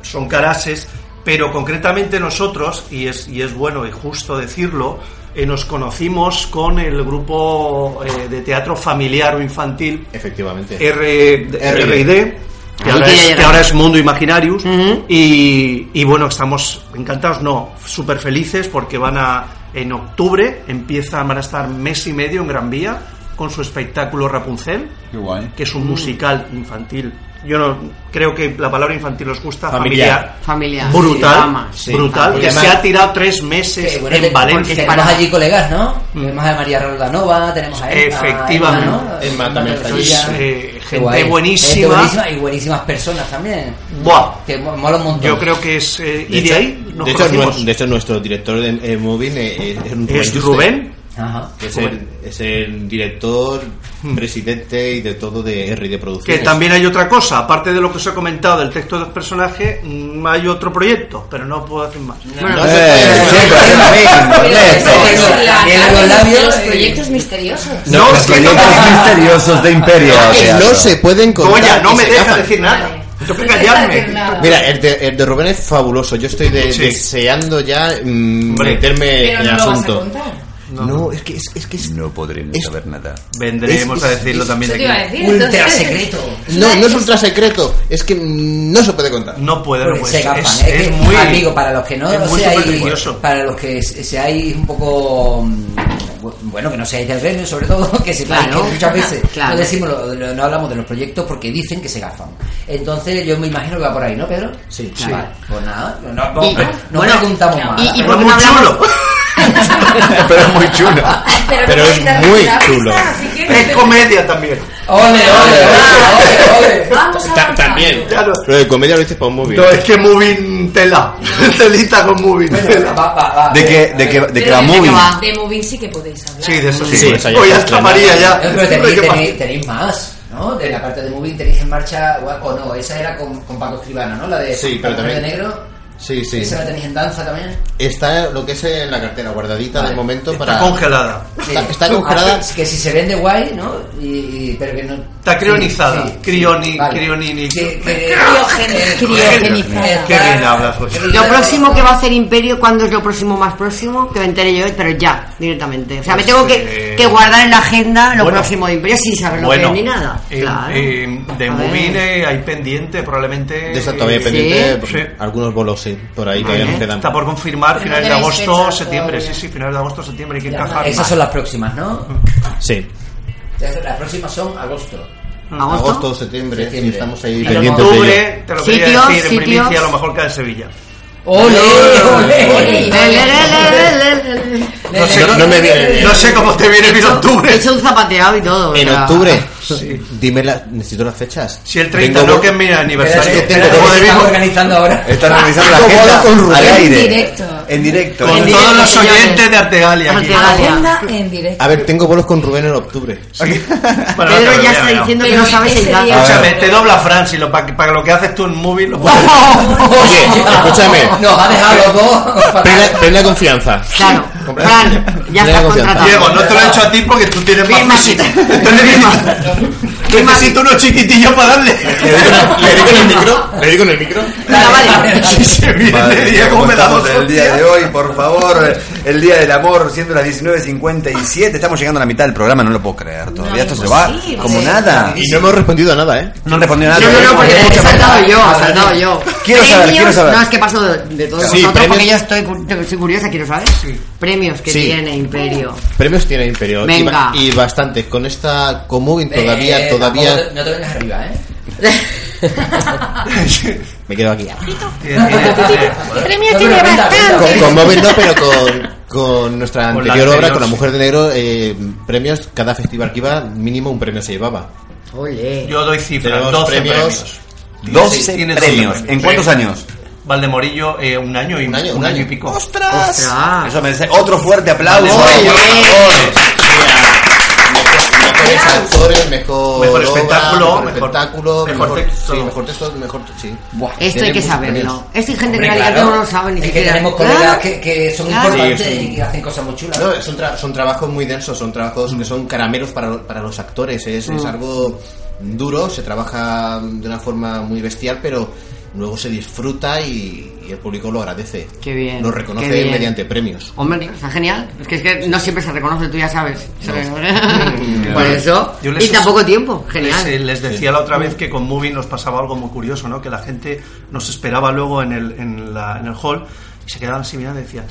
Speaker 8: son carases, pero concretamente nosotros, y es, y es bueno y justo decirlo, eh, nos conocimos con el grupo eh, de teatro familiar o infantil
Speaker 7: Efectivamente.
Speaker 8: R, R&D, que, ahora es, que ahora es Mundo Imaginarius, y, y bueno, estamos encantados, no, súper felices porque van a, en octubre, empiezan, van a estar mes y medio en Gran Vía con su espectáculo Rapunzel
Speaker 2: Qué guay.
Speaker 8: que es un musical infantil. Yo no creo que la palabra infantil os gusta,
Speaker 7: Familiar.
Speaker 8: familiar, brutal,
Speaker 1: drama.
Speaker 7: Sí.
Speaker 8: brutal, que se ha tirado tres meses
Speaker 5: bueno,
Speaker 8: en
Speaker 5: te-
Speaker 8: Valencia.
Speaker 5: Tenemos
Speaker 1: para-
Speaker 5: allí colegas, ¿no? Tenemos a María Roldanova, tenemos a Emma,
Speaker 8: Efectivamente.
Speaker 5: Emma, ¿no?
Speaker 7: Emma también está allí.
Speaker 8: Eh, gente
Speaker 5: guay.
Speaker 8: buenísima.
Speaker 5: Gente buenísima y buenísimas personas también.
Speaker 8: Buah,
Speaker 5: Que mo- mola un montón.
Speaker 8: yo creo que es... eh, y de
Speaker 7: hecho,
Speaker 8: ahí nos
Speaker 7: de, hecho, de nuestro director de eh, Moving eh, es, un
Speaker 8: es Rubén,
Speaker 5: Ajá.
Speaker 7: que es el, es el director, presidente y de todo de R de
Speaker 8: que
Speaker 7: Producciones.
Speaker 8: también hay otra cosa, aparte de lo que os he comentado del texto de los personajes, mm, hay otro proyecto, pero no puedo decir más.
Speaker 2: Eh,
Speaker 5: los
Speaker 4: de
Speaker 5: labios,
Speaker 4: los
Speaker 5: eh.
Speaker 4: proyectos misteriosos.
Speaker 8: No,
Speaker 2: Los
Speaker 8: que
Speaker 2: proyectos misteriosos de Imperio.
Speaker 7: Que no se pueden contar.
Speaker 8: No
Speaker 7: que
Speaker 8: me deja decir nada. Tengo que callarme.
Speaker 7: Mira, el de, el de Rubén es fabuloso. Yo estoy de-
Speaker 8: Sí.
Speaker 7: deseando ya mm, meterme en el
Speaker 4: lo vas a
Speaker 7: No, es que es, es que es
Speaker 2: No podremos
Speaker 7: Es-
Speaker 2: saber nada.
Speaker 8: Vendremos
Speaker 7: Es-
Speaker 8: a decirlo
Speaker 7: es-
Speaker 8: también
Speaker 4: te iba a
Speaker 8: aquí.
Speaker 4: decir.
Speaker 5: Ultra secreto.
Speaker 7: No, no es ultra secreto, es que no se puede contar.
Speaker 8: No puede, no
Speaker 5: Porque
Speaker 8: puede.
Speaker 5: se gafan.
Speaker 8: Es,
Speaker 5: Es,
Speaker 8: es
Speaker 5: que,
Speaker 8: muy...
Speaker 5: amigo, para los que no
Speaker 8: supersticioso.
Speaker 5: para los que se- seáis un poco, mm, bu- bueno, que no seáis del gremio, sobre todo, que sepáis
Speaker 1: Claro.
Speaker 5: que muchas veces
Speaker 1: Claro.
Speaker 5: no decimos, lo- lo- no hablamos de los proyectos porque dicen que se gafan. Entonces yo me imagino que va por ahí, ¿no, Pedro?
Speaker 7: Sí.
Speaker 5: Vale, pues nada, no, no,
Speaker 1: Y-
Speaker 5: no
Speaker 1: bueno,
Speaker 5: preguntamos
Speaker 4: y-
Speaker 5: más.
Speaker 1: y- y
Speaker 8: Es
Speaker 1: por qué
Speaker 8: muy
Speaker 1: no hablamos-.
Speaker 2: Pero es muy chulo.
Speaker 7: Pero es muy
Speaker 4: la
Speaker 7: chulo.
Speaker 4: que
Speaker 8: Es comedia también.
Speaker 5: Ole, ole, ole, ole, ole.
Speaker 4: Vamos a
Speaker 7: Ta-
Speaker 4: avanzar.
Speaker 7: también.
Speaker 8: Claro.
Speaker 7: Lo de comedia lo dices por un móvil.
Speaker 8: No, es que moving tela. Telita con moving tela.
Speaker 2: ¿De qué, de qué, de va
Speaker 4: ¿de
Speaker 2: moving?
Speaker 4: De Moving sí que podéis hablar.
Speaker 8: Sí, de eso sí.
Speaker 7: Está
Speaker 8: hasta. María ya.
Speaker 5: Pero tenéis, más, ¿no? De la parte de Moving tenéis en marcha, o no, esa era con, con Paco Escribano, ¿no? La de
Speaker 7: Sí, pero
Speaker 5: La Mujer
Speaker 7: también-
Speaker 5: de Negro.
Speaker 7: Sí, sí.
Speaker 5: Esa la tenéis en danza también.
Speaker 7: Está lo que es en la cartera, guardadita
Speaker 5: Vale.
Speaker 7: de momento
Speaker 8: Está
Speaker 7: para.
Speaker 8: congelada.
Speaker 7: Está, está congelada.
Speaker 5: Ah, que si se vende guay, ¿no? Y, y- pero que no.
Speaker 8: Está crionizada.
Speaker 5: Sí, sí,
Speaker 8: Crioni-
Speaker 5: vale.
Speaker 8: crionini-
Speaker 5: Que- que-
Speaker 4: Criogeni- criogenizada.
Speaker 8: Qué bien hablas, José.
Speaker 1: Lo próximo que va a hacer Imperio, ¿cuándo es lo próximo más próximo? Que me entere yo, pero ya, directamente. O sea, me
Speaker 8: Pues,
Speaker 1: tengo
Speaker 8: eh,
Speaker 1: que, que guardar en la agenda lo
Speaker 8: bueno.
Speaker 1: próximo de Imperio sin saber lo
Speaker 8: Bueno,
Speaker 1: que es ni nada.
Speaker 8: eh,
Speaker 1: claro.
Speaker 8: eh, de. Movine hay pendiente, probablemente.
Speaker 7: De todavía
Speaker 8: eh,
Speaker 7: pendiente.
Speaker 8: Sí.
Speaker 7: Algunos bolos, sí. Por ahí todavía nos quedan.
Speaker 8: Está por confirmar finales de agosto, septiembre. Sí, sí, finales de agosto, septiembre. Hay que encajar.
Speaker 5: Esas son las próximas, ¿no?
Speaker 7: Sí.
Speaker 5: Las próximas son agosto.
Speaker 1: ¿Agosto?
Speaker 7: Agosto, septiembre.
Speaker 5: Septiembre.
Speaker 7: Estamos ahí
Speaker 8: en
Speaker 7: pendientes de ello.
Speaker 8: octubre, te lo quería
Speaker 1: Sitios,
Speaker 8: decir en
Speaker 1: sitios.
Speaker 8: primicia, a lo mejor cae en Sevilla.
Speaker 5: ¡Ole!
Speaker 4: Ole.
Speaker 1: Le,
Speaker 8: No sé,
Speaker 7: No- no me viene bien.
Speaker 8: no sé cómo te viene bien octubre.
Speaker 1: He hecho un zapateado y todo. o
Speaker 7: En
Speaker 1: sea,
Speaker 7: octubre. Dime la, necesito las fechas.
Speaker 8: Si el 30
Speaker 7: Tengo
Speaker 8: no, que es mi aniversario.
Speaker 7: Tengo
Speaker 8: Como
Speaker 5: que
Speaker 8: de
Speaker 5: estamos
Speaker 8: vivo.
Speaker 5: organizando ahora.
Speaker 2: Están revisando la
Speaker 7: Como
Speaker 2: agenda
Speaker 7: con
Speaker 2: al
Speaker 4: En
Speaker 2: aire.
Speaker 4: directo.
Speaker 2: En directo.
Speaker 8: Con
Speaker 1: En
Speaker 8: todos
Speaker 1: directo,
Speaker 8: los
Speaker 1: señores.
Speaker 8: oyentes de Artegalia aquí.
Speaker 1: Artegalia.
Speaker 4: Agenda en directo.
Speaker 7: A ver, tengo bolos con Rubén en octubre.
Speaker 8: Bueno,
Speaker 1: Pedro
Speaker 8: no
Speaker 1: ya está diciendo que no sabes el dato.
Speaker 4: día-
Speaker 8: Escúchame, te dobla Fran, si lo, para, para lo que haces tú en móvil lo puedes.
Speaker 7: Oye, escúchame.
Speaker 5: Nos ha dejado los dos.
Speaker 7: Plena, plena confianza.
Speaker 1: Claro, Fran, ya estás contratado.
Speaker 8: Diego, no te lo he hecho a ti porque tú tienes más físico. Necesito unos chiquitillos para darle.
Speaker 7: ¿Le digo en el micro? ¿Le digo en el micro?
Speaker 1: Venga, vale.
Speaker 8: Si se viene
Speaker 2: Madre mía,
Speaker 8: Diego,
Speaker 2: ¿cómo
Speaker 8: me da dos
Speaker 2: el día de hoy, por favor. El día del amor, siendo las 19.57. Estamos llegando a la mitad del programa, no lo puedo creer. Todavía esto se va como nada.
Speaker 7: Y no hemos respondido a nada, ¿eh?
Speaker 2: No respondió nada.
Speaker 1: No, no, no, porque he saltado yo, he saltado yo.
Speaker 2: Quiero saber, quiero saber.
Speaker 1: No, es que paso de, de todos
Speaker 7: Sí,
Speaker 1: vosotros
Speaker 7: premios-
Speaker 1: porque yo estoy, estoy curiosa, quiero saber. Premios que
Speaker 7: Sí.
Speaker 1: tiene Imperio.
Speaker 7: Premios tiene Imperio. Y
Speaker 1: Venga.
Speaker 7: Y, bastantes. Con esta Comovin todavía,
Speaker 5: Eh,
Speaker 7: todavía.
Speaker 5: No te vengas arriba, ¿eh?
Speaker 7: Me quedo aquí.
Speaker 4: Premio tiene bastante.
Speaker 7: Con, Móvil no, pero con, con nuestra
Speaker 8: Con
Speaker 7: anterior obra,
Speaker 8: anterior,
Speaker 7: con La. Mujer de Negro, eh, premios, cada festival que iba, mínimo un premio se llevaba.
Speaker 8: Yo doy cifras,
Speaker 7: Tenemos
Speaker 8: 12
Speaker 7: premios.
Speaker 8: premios.
Speaker 2: 12
Speaker 8: Tiene
Speaker 2: premios.
Speaker 8: doce
Speaker 2: ¿En cuántos años?
Speaker 8: Valdemorillo, eh, un año y
Speaker 7: Un año,
Speaker 8: un,
Speaker 7: un
Speaker 8: año
Speaker 7: año.
Speaker 8: y pico.
Speaker 2: ¡Ostras!
Speaker 1: Ostras.
Speaker 2: Eso merece otro fuerte aplauso.
Speaker 1: Oye.
Speaker 7: Mejores actores, mejor,
Speaker 8: Mejor
Speaker 7: obra,
Speaker 8: espectáculo,
Speaker 7: mejor,
Speaker 8: mejor-
Speaker 7: espectáculo,
Speaker 8: mejor
Speaker 7: mejor,
Speaker 8: texto.
Speaker 7: sí, mejor texto, mejor, sí.
Speaker 5: Buah,
Speaker 1: Esto hay que saberlo. Esto hay gente
Speaker 5: Hombre,
Speaker 1: en realidad
Speaker 5: claro.
Speaker 1: que no lo sabe ni
Speaker 5: Es que
Speaker 1: siquiera.
Speaker 5: tenemos
Speaker 1: Claro.
Speaker 5: colegas que, que son
Speaker 1: Claro.
Speaker 5: importantes
Speaker 7: Sí, sí.
Speaker 5: y hacen cosas muy chulas.
Speaker 7: No, son, tra- son trabajos muy densos, son trabajos que son caramelos para, para los actores. Es,
Speaker 1: Mm.
Speaker 7: es algo duro, se trabaja de una forma muy bestial, pero luego se disfruta y, y el público lo agradece.
Speaker 1: Qué bien,
Speaker 7: Lo reconoce
Speaker 1: bien.
Speaker 7: mediante premios.
Speaker 1: Hombre, está genial. Es que, es que no siempre se reconoce, tú ya sabes. Por eso.
Speaker 8: Yo les-
Speaker 1: Y tampoco tiempo. Genial.
Speaker 8: Les, les decía la otra vez que con Movie nos pasaba algo muy curioso, ¿no? Que la gente nos esperaba luego en el, en la- en el hall y se quedaban así mirando y decían,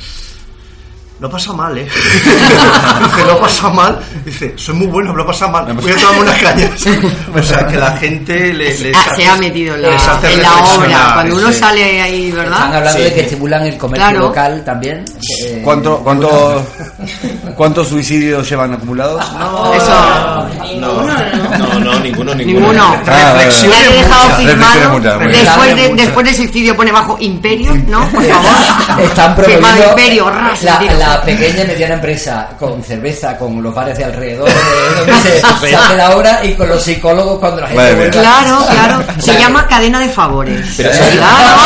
Speaker 8: lo pasa mal, ¿eh? Dice, lo pasa mal. Dice, soy muy bueno, lo pasa mal. Voy a tomarme unas cañas. O sea, que la gente le, les
Speaker 1: Ah,
Speaker 8: hace-
Speaker 1: se ha metido en la, en la obra. Cuando uno
Speaker 8: sí.
Speaker 1: sale ahí,
Speaker 5: Están
Speaker 1: ¿verdad?
Speaker 5: hablando
Speaker 7: Sí.
Speaker 5: de que estimulan el comercio
Speaker 1: Claro.
Speaker 5: local también. eh,
Speaker 2: ¿Cuánto, cuánto, ¿Cuántos suicidios llevan acumulados?
Speaker 1: Eso.
Speaker 7: No, no, no, ninguno, ninguno.
Speaker 1: Ninguno.
Speaker 2: Ah,
Speaker 1: he dejado firmado. Después, de,
Speaker 8: Muchas.
Speaker 1: después del suicidio pone bajo Imperio, ¿no? Por favor.
Speaker 5: Están
Speaker 1: Firmado
Speaker 5: promoviendo
Speaker 1: Imperio, ras,
Speaker 5: la,
Speaker 1: tiro.
Speaker 5: La pequeña y mediana empresa con cerveza, con los bares de alrededor, de donde se, se hace la obra y con los psicólogos cuando la gente
Speaker 2: Vale.
Speaker 1: Claro, claro. Se llama cadena de favores.
Speaker 7: Pero.
Speaker 1: Claro.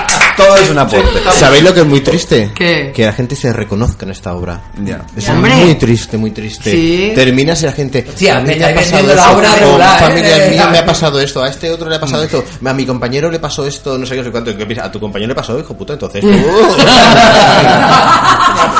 Speaker 2: Todo es un aporte.
Speaker 7: ¿Sabéis lo que es muy triste?
Speaker 1: ¿Qué?
Speaker 7: Que la gente se reconozca en esta obra.
Speaker 2: Ya.
Speaker 7: Es
Speaker 1: Hombre.
Speaker 7: muy triste, muy triste.
Speaker 1: Sí.
Speaker 7: Terminas y la gente.
Speaker 5: Hostia,
Speaker 7: a mí
Speaker 5: me
Speaker 7: ha pasado
Speaker 5: vendiendo la
Speaker 7: esto,
Speaker 5: obra regular,
Speaker 7: familia
Speaker 5: ¿eh?
Speaker 7: mía me ha pasado esto, a este otro le ha pasado esto, a mi compañero le pasó esto, no sé qué, no sé cuánto. A tu compañero le pasó, hijo puta, entonces tú.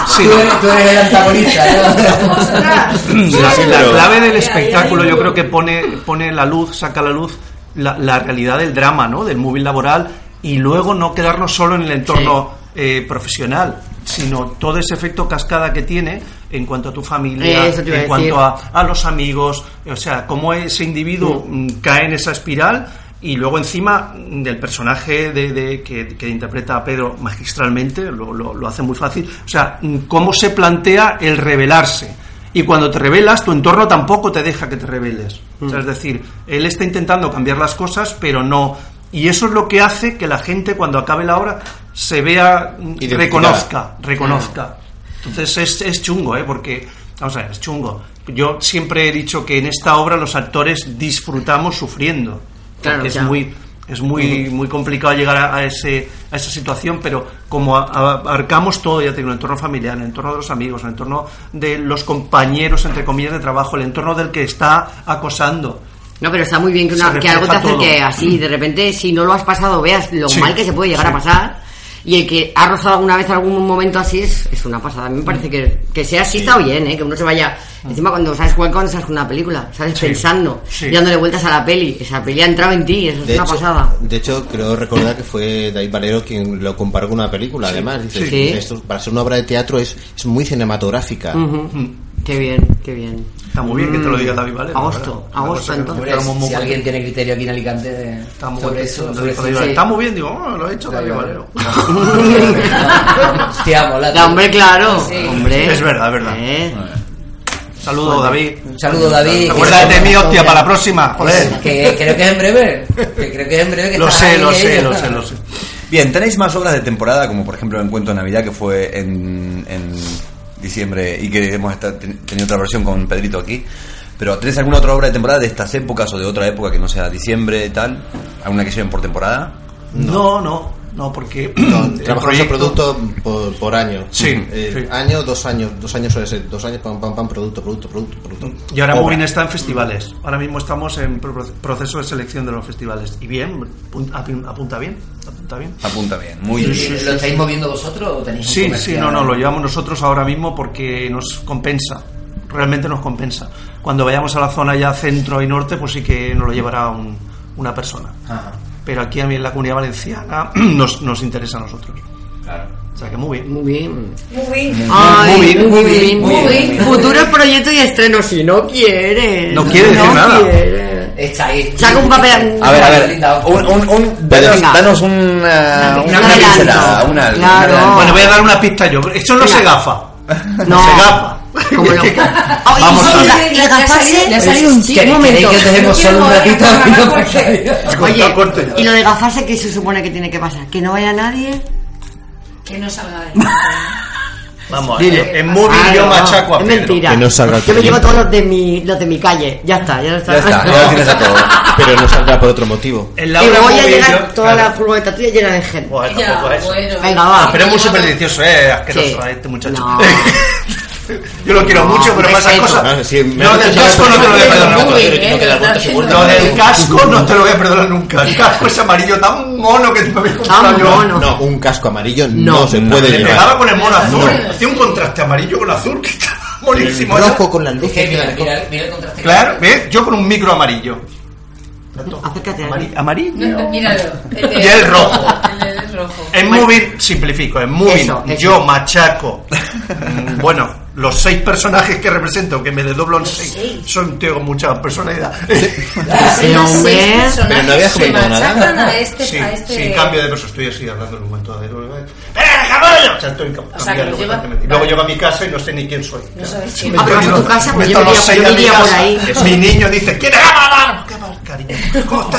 Speaker 8: Sí,
Speaker 5: Tú, eres, tú eres el antagonista. ¿no?
Speaker 8: La,
Speaker 7: sí,
Speaker 8: la
Speaker 7: pero-
Speaker 8: clave del espectáculo yo creo que pone, pone la luz, saca a la luz la, la realidad del drama, ¿no? Del móvil laboral y luego no quedarnos solo en el entorno eh, profesional, sino todo ese efecto cascada que tiene en cuanto a tu familia,
Speaker 1: a
Speaker 8: en cuanto a, a los amigos, o sea, cómo ese individuo mm, cae en esa espiral y luego encima mm, del personaje de, de- que, que interpreta a Pedro magistralmente, lo, lo- lo hace muy fácil, o sea, mm, cómo se plantea el revelarse. Y cuando te revelas, tu entorno tampoco te deja que te reveles. O sea, es decir, él está intentando cambiar las cosas, pero no. Y eso es lo que hace que la gente, cuando acabe la obra, se vea, mm, reconozca, reconozca. Entonces es, es chungo, ¿eh? Porque, vamos a ver, es chungo. Yo siempre he dicho que en esta obra los actores disfrutamos sufriendo.
Speaker 1: Claro,
Speaker 8: es
Speaker 1: claro.
Speaker 8: muy es muy muy complicado llegar a, a ese a esa situación pero como abarcamos todo ya tengo el entorno familiar el entorno de los amigos el entorno de los compañeros entre comillas de trabajo el entorno del que está acosando
Speaker 1: No, pero está muy bien que, una- que algo te acerque
Speaker 8: todo.
Speaker 1: así. De repente, si no lo has pasado, veas lo
Speaker 8: Sí,
Speaker 1: mal que se puede llegar
Speaker 8: sí.
Speaker 1: a pasar. Y el que ha rozado alguna vez algún momento así es, es una pasada. A mí me parece que, que sea así está bien, ¿eh? Que uno se vaya. Encima, cuando sabes jugar cuando sales con una película, sales
Speaker 8: Sí,
Speaker 1: pensando,
Speaker 8: sí.
Speaker 1: y dándole vueltas a la peli. Esa peli ha entrado en ti, eso es
Speaker 7: De
Speaker 1: una
Speaker 7: hecho,
Speaker 1: pasada.
Speaker 7: de hecho, creo recordar que fue David Valero quien lo comparó con una película, además. Dice,
Speaker 1: Sí.
Speaker 7: esto, para ser una obra de teatro es, es muy cinematográfica.
Speaker 1: Ujú. Qué bien, qué bien.
Speaker 8: está muy bien que te lo diga David Valero
Speaker 1: Agosto, agosto, entonces.
Speaker 5: Hombre,
Speaker 8: estamos
Speaker 5: si alguien tiene criterio aquí en Alicante de-
Speaker 8: Está muy
Speaker 5: sobre
Speaker 8: bien,
Speaker 5: eso, sobre eso, sí.
Speaker 8: está muy bien digo oh, lo ha hecho David Valero
Speaker 5: Hostia, mola,
Speaker 1: Ya,
Speaker 5: tío.
Speaker 1: hombre, claro.
Speaker 4: Sí.
Speaker 1: Hombre.
Speaker 8: Es verdad, es verdad.
Speaker 1: Eh.
Speaker 8: saludo David
Speaker 5: Un saludo, David.
Speaker 8: acuérdate de mí hostia para la próxima joder
Speaker 5: Que creo que es en breve. Que creo que es en breve. Que
Speaker 8: lo sé lo sé lo sé lo sé
Speaker 2: Bien, tenéis más obras de temporada, como por ejemplo el Encuentro de Navidad, que fue en, en diciembre y que hemos tenido otra versión con Pedrito aquí. Pero ¿tenéis alguna otra obra de temporada de estas épocas o de otra época que no sea diciembre y tal? ¿Alguna que lleven por temporada?
Speaker 8: no no no porque
Speaker 7: No,
Speaker 8: el
Speaker 7: trabajamos el
Speaker 8: proyecto-
Speaker 7: producto por, por año.
Speaker 8: Sí,
Speaker 7: Eh,
Speaker 8: sí.
Speaker 7: Año, dos años. Dos años suele ser. Dos años, pam, pam, pam, producto, producto, producto, producto.
Speaker 8: Y ahora
Speaker 7: Obra.
Speaker 8: Moving está en festivales. Ahora mismo estamos en pro- proceso de selección de los festivales. Y bien, pun- apun- apunta bien, apunta bien.
Speaker 2: Apunta bien, muy
Speaker 5: ¿Y
Speaker 2: bien.
Speaker 5: ¿Lo estáis moviendo vosotros o tenéis un
Speaker 8: Sí, sí, no, no, lo llevamos nosotros ahora mismo porque nos compensa. Realmente nos compensa. Cuando vayamos a la zona ya centro y norte, pues sí que nos lo llevará un- una persona.
Speaker 5: Ajá,
Speaker 8: Pero aquí a mí en la comunidad valenciana nos, nos interesa a nosotros.
Speaker 5: claro.
Speaker 8: O sea que muy bien.
Speaker 1: Muy bien.
Speaker 4: Muy bien.
Speaker 1: Ay,
Speaker 8: Muy bien,
Speaker 1: muy bien,
Speaker 5: muy bien.
Speaker 1: bien. Futuros proyectos y estrenos, si no quieres.
Speaker 8: No quiere decir nada.
Speaker 1: quiere.
Speaker 5: Está ahí.
Speaker 1: Saca un papel.
Speaker 2: A ver, a ver, un, un, un- danos, un,
Speaker 1: Un
Speaker 2: una pincelada, una,
Speaker 1: Claro.
Speaker 8: Bueno, voy a dar una pista yo. Eso no se gafa.
Speaker 1: No.
Speaker 8: se gafa.
Speaker 1: Como lo- Oye,
Speaker 8: Vamos
Speaker 1: y
Speaker 8: a
Speaker 1: la-
Speaker 8: ver.
Speaker 1: y gafarse-
Speaker 4: Le ha salido un
Speaker 1: Oye,
Speaker 8: ya.
Speaker 1: y lo de gafarse, ¿qué se supone que tiene que pasar? ¿Que no vaya nadie?
Speaker 4: Que no salga de
Speaker 8: Vamos,
Speaker 1: Dile.
Speaker 8: en Moving
Speaker 1: Ah,
Speaker 8: yo
Speaker 1: no,
Speaker 8: machaco a
Speaker 1: Es
Speaker 8: Pedro.
Speaker 1: mentira.
Speaker 7: Que no salga
Speaker 1: Yo me llevo todos los de mi, los de mi calle. Ya está, ya está.
Speaker 2: Ya está, ya lo tienes a todo.
Speaker 7: Pero no saldrá por otro motivo.
Speaker 8: En la
Speaker 1: Y
Speaker 8: obra
Speaker 1: voy a
Speaker 8: Moving
Speaker 1: llegar
Speaker 8: yo-
Speaker 1: toda
Speaker 8: claro.
Speaker 1: la furgoneta tuya llena de gente.
Speaker 8: Bueno,
Speaker 4: Ya,
Speaker 8: tampoco es.
Speaker 4: bueno.
Speaker 1: Venga, va.
Speaker 8: Pero es muy supersticioso, eh, asqueroso
Speaker 1: Sí.
Speaker 8: eh, este muchacho.
Speaker 1: No.
Speaker 8: Yo lo quiero
Speaker 1: No,
Speaker 8: mucho, pero para esas cosas.
Speaker 7: Han
Speaker 8: del casco no te lo voy a perdonar.
Speaker 7: no vuelta
Speaker 4: lo.
Speaker 8: Lo del casco no te lo voy a perdonar nunca. El casco ese amarillo tan mono que me había comprado yo.
Speaker 7: No, un casco amarillo
Speaker 1: No.
Speaker 7: no, se puede
Speaker 8: Le
Speaker 7: llevar.
Speaker 8: pegaba con el mono azul.
Speaker 4: No.
Speaker 8: Hacía un contraste amarillo con azul que está
Speaker 7: El
Speaker 8: monísimo.
Speaker 7: rojo con las luces.
Speaker 5: Es mira, el contraste.
Speaker 8: Claro, ¿ves? Yo con un micro amarillo.
Speaker 1: Acércate
Speaker 8: Amari- amarillo.
Speaker 4: Míralo. El de-
Speaker 8: Y el rojo.
Speaker 4: El rojo.
Speaker 8: En simplifico, en
Speaker 1: eso.
Speaker 8: yo machaco, bueno, los seis personajes que represento, que me desdoblo en seis, son tío con mucha personalidad.
Speaker 1: Sí, hombre.
Speaker 7: Pero no habías comentado nada.
Speaker 4: a este,
Speaker 8: Sí,
Speaker 4: a este...
Speaker 8: sin cambio de peso, estoy así hablando en un momento de... ¡Eh, cabrón! O sea, estoy
Speaker 4: O sea, lleva-
Speaker 8: constantemente. Luego llego a mi casa y no sé ni quién soy.
Speaker 4: No sabes quién
Speaker 8: Me
Speaker 1: Ah, pero vas a
Speaker 8: meto-
Speaker 1: tu casa, pues
Speaker 8: meto
Speaker 1: yo me
Speaker 8: los
Speaker 1: yo
Speaker 8: a mi
Speaker 1: por
Speaker 8: casa.
Speaker 1: ahí.
Speaker 8: Mi niño dice, ¿quién es hablar? ¿Qué más, cariño? ¿Cómo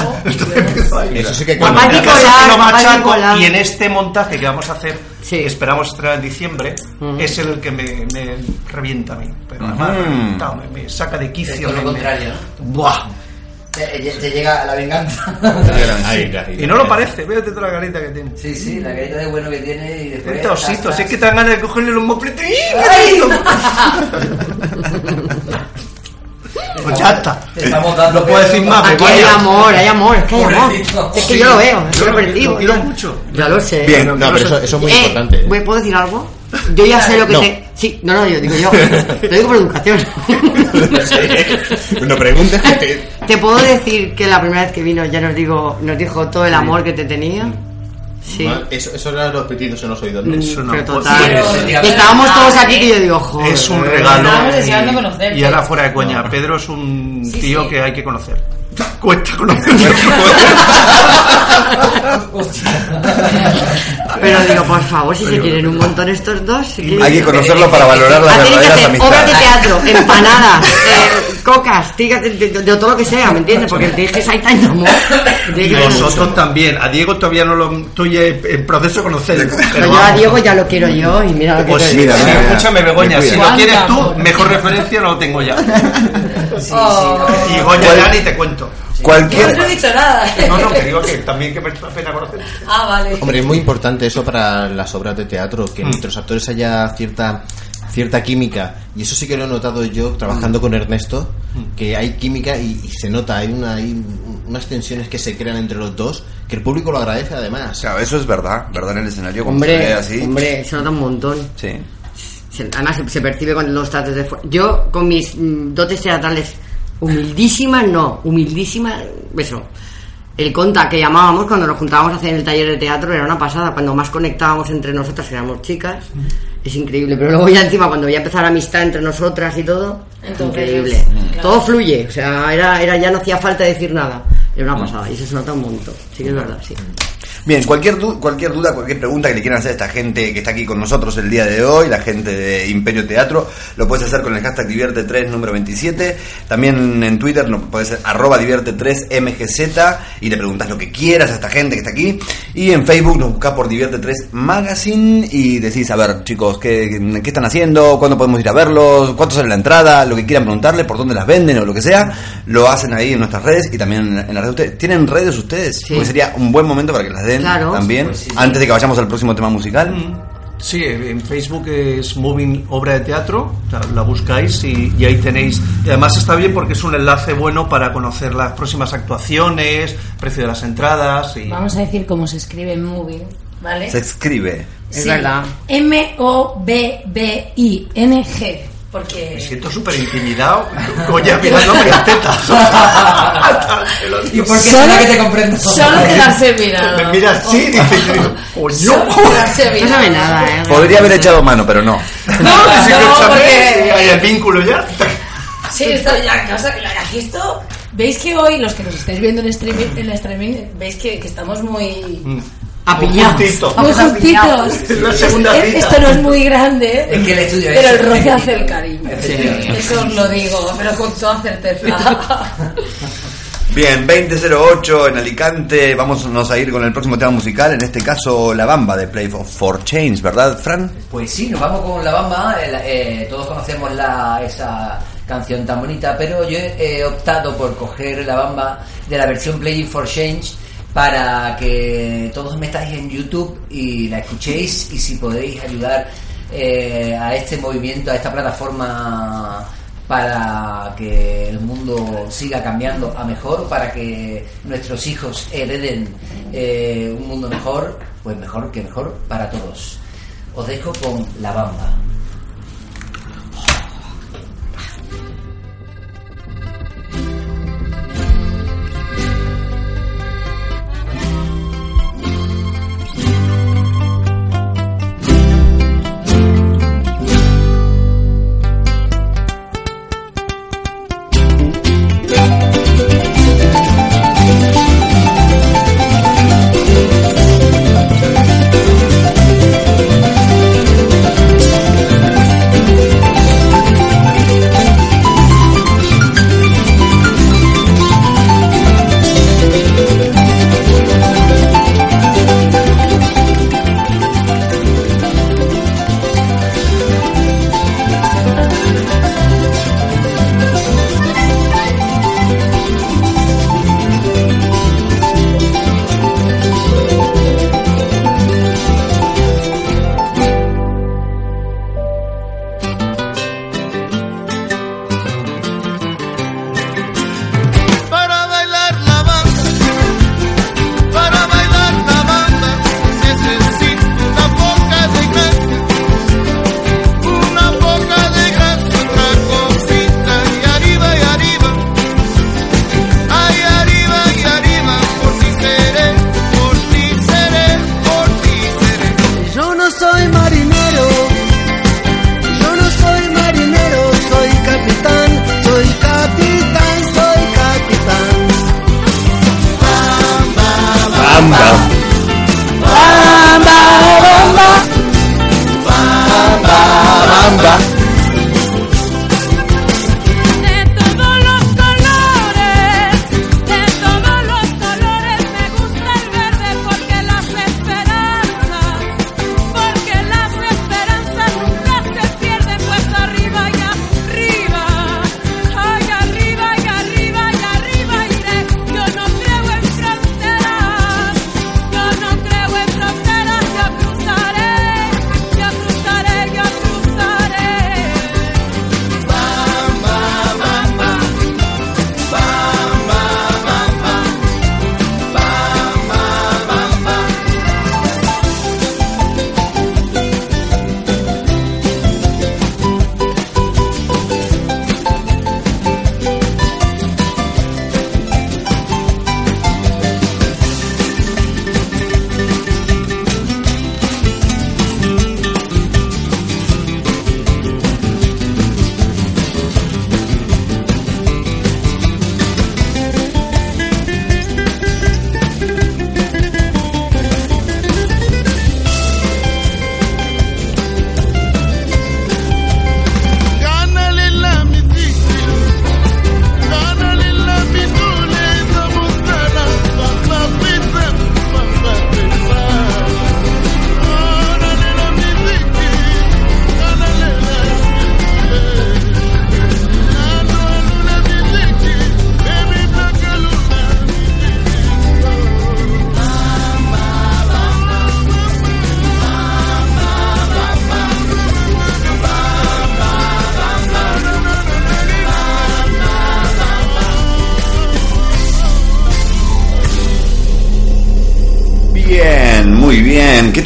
Speaker 8: empiezo ahí.
Speaker 7: Eso sí que
Speaker 8: es
Speaker 1: Nicolás,
Speaker 8: y en este montaje que vamos a hacer,
Speaker 1: Sí.
Speaker 8: que esperamos estrenar en diciembre, es el que me, me revienta a mí. Pero además me, revienta, me- me saca de
Speaker 5: Es
Speaker 8: quicio.
Speaker 5: todo lo
Speaker 8: me-
Speaker 5: contrario, ¿no?
Speaker 8: Buah.
Speaker 5: Te, te llega la venganza.
Speaker 7: Ahí, ahí,
Speaker 8: Y no lo parece, véate toda la carita que tiene.
Speaker 5: Sí, sí, la carita de bueno que tiene y después...
Speaker 8: Este osito, si es que te dan ganas de cogerle los mofletes. ¡Ih, qué Pues ya está.
Speaker 5: Te estamos dando
Speaker 8: No puedo decir más,
Speaker 1: Aquí
Speaker 8: me
Speaker 1: hay amor, hay amor, es que hay amor.
Speaker 5: Pobrecito.
Speaker 1: Es que
Speaker 8: Sí.
Speaker 1: yo lo veo, es
Speaker 8: Yo lo-
Speaker 1: percibo. ya.
Speaker 8: mucho.
Speaker 1: Ya lo sé.
Speaker 2: Bien,
Speaker 7: No, pero eso, eso es muy
Speaker 1: Eh,
Speaker 7: importante.
Speaker 1: ¿voy- ¿Puedo decir algo? Yo ya sé lo que
Speaker 7: No.
Speaker 1: te... Sí, no, no, yo digo yo. Lo digo por educación.
Speaker 7: No preguntes que te-
Speaker 1: ¿Te puedo decir que la primera vez que vino ya nos digo, nos dijo todo el amor que te tenía? Sí.
Speaker 7: Ma- Eso, eso eran los pitidos en los oídos. ¿no?
Speaker 8: Eso no,
Speaker 1: Pero total.
Speaker 8: sí,
Speaker 1: Y estábamos todos aquí que yo digo, joder.
Speaker 8: Es un regalo. Y-. Y ahora fuera de coña, Pedro es un
Speaker 4: Sí,
Speaker 8: tío
Speaker 4: sí.
Speaker 8: que hay que conocer. Cuesta conocerlo.
Speaker 1: Pero digo, por favor, si se quieren un montón estos dos. ¿qué-
Speaker 2: Hay que conocerlo para valorar las verdaderas
Speaker 1: obras de teatro, empanadas, eh, cocas, tigas de, de- de todo lo que sea, ¿me entiendes? Porque que hay tanto amor.
Speaker 8: Y vosotros también. A Diego todavía no lo estoy en proceso de conocer.
Speaker 1: Pero yo a Diego ya lo quiero yo y mira lo que
Speaker 8: Pues
Speaker 1: te
Speaker 8: sí,
Speaker 2: mira,
Speaker 8: sí,
Speaker 2: mira.
Speaker 8: escúchame, Begoña. Si lo quieres tú, mejor referencia no lo tengo ya.
Speaker 4: Oh.
Speaker 8: Y Goya
Speaker 2: ¿Cuál-
Speaker 8: ya ni te cuento.
Speaker 4: Yo
Speaker 2: Cualquier,
Speaker 4: no he dicho nada.
Speaker 8: No, no, que digo que también que merece la pena conocer.
Speaker 4: Ah, vale.
Speaker 7: Hombre, es muy importante eso para las obras de teatro, que
Speaker 8: Mm.
Speaker 7: entre los actores haya cierta cierta química. Y eso sí que lo he notado yo trabajando con Ernesto, que hay química y, y se nota, hay, una, hay unas tensiones que se crean entre los dos, que el público lo agradece además.
Speaker 2: Claro, eso es verdad, verdad en el escenario. cuando se ve
Speaker 1: Hombre,
Speaker 2: así.
Speaker 1: hombre, se nota un montón.
Speaker 2: Sí.
Speaker 1: Se- Además se, se percibe con los tratos de fuera. Yo con mis mm, dotes teatrales humildísimas, no, humildísimas, eso. El conta que llamábamos cuando nos juntábamos a hacer el taller de teatro era una pasada, cuando más conectábamos entre nosotras éramos chicas, es increíble, pero luego ya encima cuando ya empezó la amistad entre nosotras y todo,
Speaker 4: Entonces,
Speaker 1: increíble.
Speaker 4: claro.
Speaker 1: Todo fluye, o sea, era, era ya no hacía falta decir nada, era una pasada y eso se nota un montón, sí que es verdad, sí.
Speaker 2: Bien, cualquier, du- cualquier duda, cualquier pregunta que le quieran hacer a esta gente que está aquí con nosotros el día de hoy, la gente de Imperio Teatro, lo puedes hacer con el hashtag divierte3 número 27. También en Twitter lo puedes hacer arroba divierte3mgz y le preguntas lo que quieras a esta gente que está aquí. Y en Facebook nos buscas por divierte3 magazine y decís, a ver chicos, ¿qué, qué están haciendo? ¿Cuándo podemos ir a verlos? ¿Cuánto sale la entrada? Lo que quieran preguntarle, por dónde las venden o lo que sea, lo hacen ahí en nuestras redes y también en las redes de ustedes. ¿Tienen redes ustedes?
Speaker 1: Sí.
Speaker 2: Porque sería un buen momento para que las den
Speaker 1: Claro.
Speaker 2: también,
Speaker 5: Pues sí, sí.
Speaker 2: antes de que vayamos al próximo tema musical.
Speaker 8: Sí, en Facebook es Moving Obra de Teatro, la buscáis y, y ahí tenéis. Y además está bien porque es un enlace bueno para conocer las próximas actuaciones, precio de las entradas y.
Speaker 4: Vamos a decir cómo se escribe Moving, ¿vale?
Speaker 2: Se escribe.
Speaker 1: Es verdad.
Speaker 4: M-O-B-B-I-N-G. Porque.
Speaker 8: Me siento súper intimidado. Goya mirándome las tetas.
Speaker 5: ¿Y por qué
Speaker 4: Solo-
Speaker 5: que te comprendo?
Speaker 4: Solo quedarse mirando.
Speaker 8: Me mira así y dice, yo digo, coño.
Speaker 1: No
Speaker 4: mirando.
Speaker 1: sabe nada, ¿eh?
Speaker 2: Podría haber echado mano, pero no.
Speaker 4: No,
Speaker 8: escúchame,
Speaker 4: porque-
Speaker 8: Hay el vínculo ya.
Speaker 4: Sí, esto ya, o sea, aquí esto. Veis que hoy, los que nos estáis viendo en streaming, en streaming veis que, que estamos muy.
Speaker 1: Apiñados.
Speaker 8: Justito.
Speaker 4: Muy
Speaker 1: Vamos apiñados.
Speaker 4: juntitos.
Speaker 8: Es la segunda
Speaker 4: Es-
Speaker 8: cita.
Speaker 4: Esto no es muy grande,
Speaker 5: Es que el estudio
Speaker 4: pero el roce hace el cariño.
Speaker 5: Efectivamente.
Speaker 4: Eso os lo digo, pero con toda certeza.
Speaker 2: Bien, 2008 en Alicante. Vamos a ir con el próximo tema musical. En este caso, La Bamba de Play for, for Change, ¿verdad, Fran?
Speaker 5: Pues sí, nos vamos con La Bamba. el- eh, todos conocemos la, esa canción tan bonita, pero yo he optado por coger La Bamba de la versión Playing for Change para que todos metáis en YouTube y la escuchéis y si podéis ayudar eh, a este movimiento, a esta plataforma para que el mundo siga cambiando a mejor, para que nuestros hijos hereden eh, un mundo mejor, pues mejor que mejor para todos. Os dejo con La Bamba.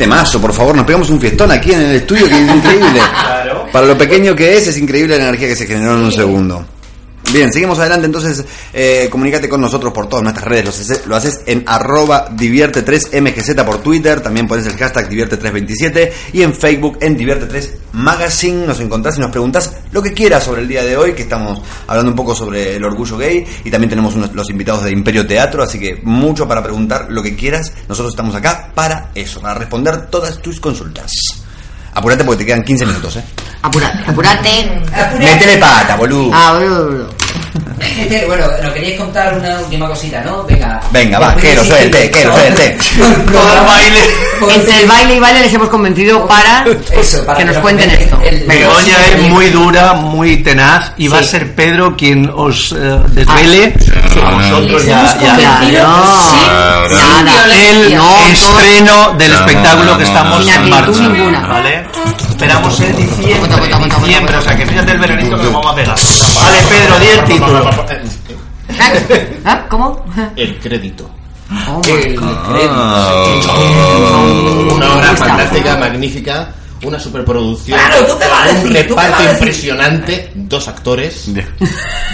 Speaker 2: Temazo, por favor, nos pegamos un fiestón aquí en el estudio que es increíble.
Speaker 8: Claro.
Speaker 2: Para lo pequeño que es, es increíble la energía que se generó en un segundo. Bien, seguimos adelante, entonces eh, comunícate con nosotros por todas nuestras redes, lo haces, lo haces en arroba divierte3mgz por Twitter, también pones el hashtag divierte327 y en Facebook en divierte3magazine nos encontrás y nos preguntas lo que quieras sobre el día de hoy, que estamos hablando un poco sobre el orgullo gay y también tenemos unos- los invitados de Imperio Teatro, así que mucho para preguntar lo que quieras, nosotros estamos acá para eso, para responder todas tus consultas. Apúrate porque te quedan 15 minutos, ¿eh?
Speaker 1: Apúrate, apúrate.
Speaker 2: Métele pata, boludo.
Speaker 1: Ah, boludo,
Speaker 5: Este, bueno, nos queríais contar una última cosita, ¿no? Venga.
Speaker 2: Venga, va, que lo suelte, que lo suelte.
Speaker 8: Todo el baile.
Speaker 1: Entre el baile y baile les hemos convencido para,
Speaker 5: Eso, para
Speaker 1: que nos
Speaker 5: que
Speaker 1: cuenten esto.
Speaker 5: el-.
Speaker 8: Begoña es muy dura, muy tenaz y va a
Speaker 1: Sí.
Speaker 8: ser Pedro quien os eh, desvele a vosotros ya, ya
Speaker 1: Claro. Nada.
Speaker 8: el
Speaker 1: No, todo-
Speaker 8: estreno del espectáculo que estamos en marcha.
Speaker 1: ninguna.
Speaker 8: ¿Vale? Esperamos en diciembre,
Speaker 1: Cuenta, cuenta, cuenta,
Speaker 8: diciembre,
Speaker 1: cuenta.
Speaker 8: o sea que fíjate el veranito que nos vamos a pegar. Vale, Pedro, di el título.
Speaker 1: ¿Ah? ¿Cómo?
Speaker 7: El crédito.
Speaker 1: Oh,
Speaker 5: El
Speaker 7: Una obra fantástica, magnífica, una superproducción.
Speaker 5: Claro, tú te vas a
Speaker 7: un
Speaker 5: decir, tú te
Speaker 7: reparto
Speaker 5: vas a decir.
Speaker 7: impresionante, dos actores.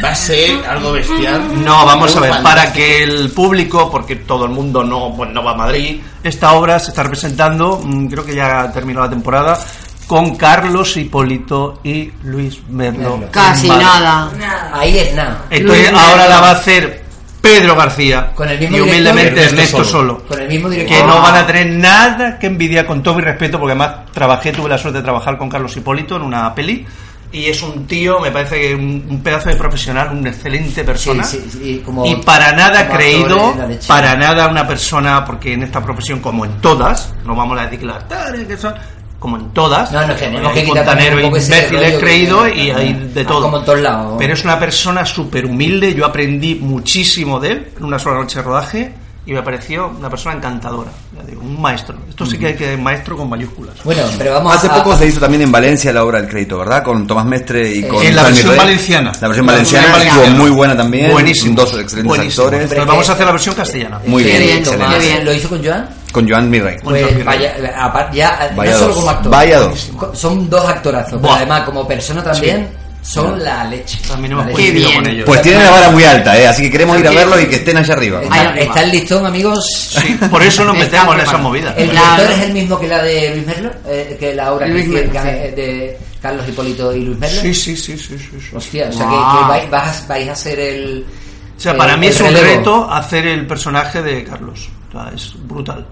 Speaker 7: Va a ser algo bestial.
Speaker 8: No, vamos a ver, para que el público, porque todo el mundo no, pues no va a Madrid, esta obra se está representando, mm, creo que ya terminó la temporada, con Carlos Hipólito y Luis Merlo.
Speaker 5: Merlo.
Speaker 1: Casi nada.
Speaker 5: Ahí es nada.
Speaker 8: Entonces
Speaker 1: Luis
Speaker 8: ahora
Speaker 1: Merlo.
Speaker 8: la va a hacer Pedro García
Speaker 5: Con el mismo
Speaker 8: y humildemente
Speaker 7: director,
Speaker 8: Ernesto
Speaker 7: Ernesto
Speaker 8: Solo.
Speaker 5: Con el mismo director.
Speaker 8: Que no van a tener nada que envidiar con todo mi respeto, porque además trabajé, tuve la suerte de trabajar con Carlos Hipólito en una peli. Y es un tío, me parece que un, un pedazo de profesional, una excelente persona.
Speaker 5: Sí, sí, sí, como-
Speaker 8: y para nada
Speaker 5: como
Speaker 8: creído, para nada una persona, porque en esta profesión, como en todas, no vamos a decir que las tales que son, como en todas,
Speaker 5: No, no, tenemos que quitar un poco ese
Speaker 8: imbéciles
Speaker 5: rollo que-
Speaker 8: y hay de todo.
Speaker 5: como en todos lados.
Speaker 8: Pero es una persona súper humilde, yo aprendí muchísimo de él en una sola noche de rodaje y me pareció una persona encantadora, ya digo, un maestro. Esto sí que hay que maestro con mayúsculas.
Speaker 5: Bueno, pero vamos
Speaker 2: Hace
Speaker 5: a...
Speaker 2: poco se hizo también en Valencia la obra del crédito, ¿verdad? Con Tomás Mestre y con
Speaker 8: En la versión valenciana.
Speaker 2: La versión
Speaker 8: La
Speaker 2: valenciana
Speaker 8: versión
Speaker 2: estuvo
Speaker 8: valenciana.
Speaker 2: muy buena también.
Speaker 8: Buenísimo.
Speaker 2: Dos excelentes
Speaker 8: Buenísimo.
Speaker 2: actores.
Speaker 8: Pero vamos a hacer la versión castellana.
Speaker 2: Muy bien, excelente.
Speaker 1: bien.
Speaker 5: ¿Lo hizo con Joan?
Speaker 2: Con Joan Mirrey.
Speaker 5: Pues vaya, ya,
Speaker 2: Vaya
Speaker 5: no solo
Speaker 2: dos.
Speaker 5: como actor.
Speaker 2: Vaya dos.
Speaker 5: Son dos actorazos, pero además como persona también son la leche.
Speaker 8: También hemos
Speaker 1: Qué
Speaker 5: leche.
Speaker 8: coincidido
Speaker 1: bien.
Speaker 8: con ellos.
Speaker 2: Pues tienen la vara muy alta, ¿eh? Así que queremos ir a verlo y que estén allá arriba.
Speaker 5: Está, el listón, amigos.
Speaker 8: Sí, por eso nos metemos en esa
Speaker 1: preparado.
Speaker 8: movida.
Speaker 5: El director es el mismo que la de Luis Merlo, eh, que la obra
Speaker 1: Luis
Speaker 5: que,
Speaker 1: Merlo,
Speaker 5: que-
Speaker 1: sí.
Speaker 5: de Carlos Hipólito y Luis Merlo.
Speaker 8: Sí, sí, sí, sí, sí, sí.
Speaker 5: Hostia, o sea que, que vais, vas- vais a ser el.
Speaker 8: O sea,
Speaker 5: el-
Speaker 8: para mí es un
Speaker 5: relevo.
Speaker 8: reto hacer el personaje de Carlos. O sea, es brutal.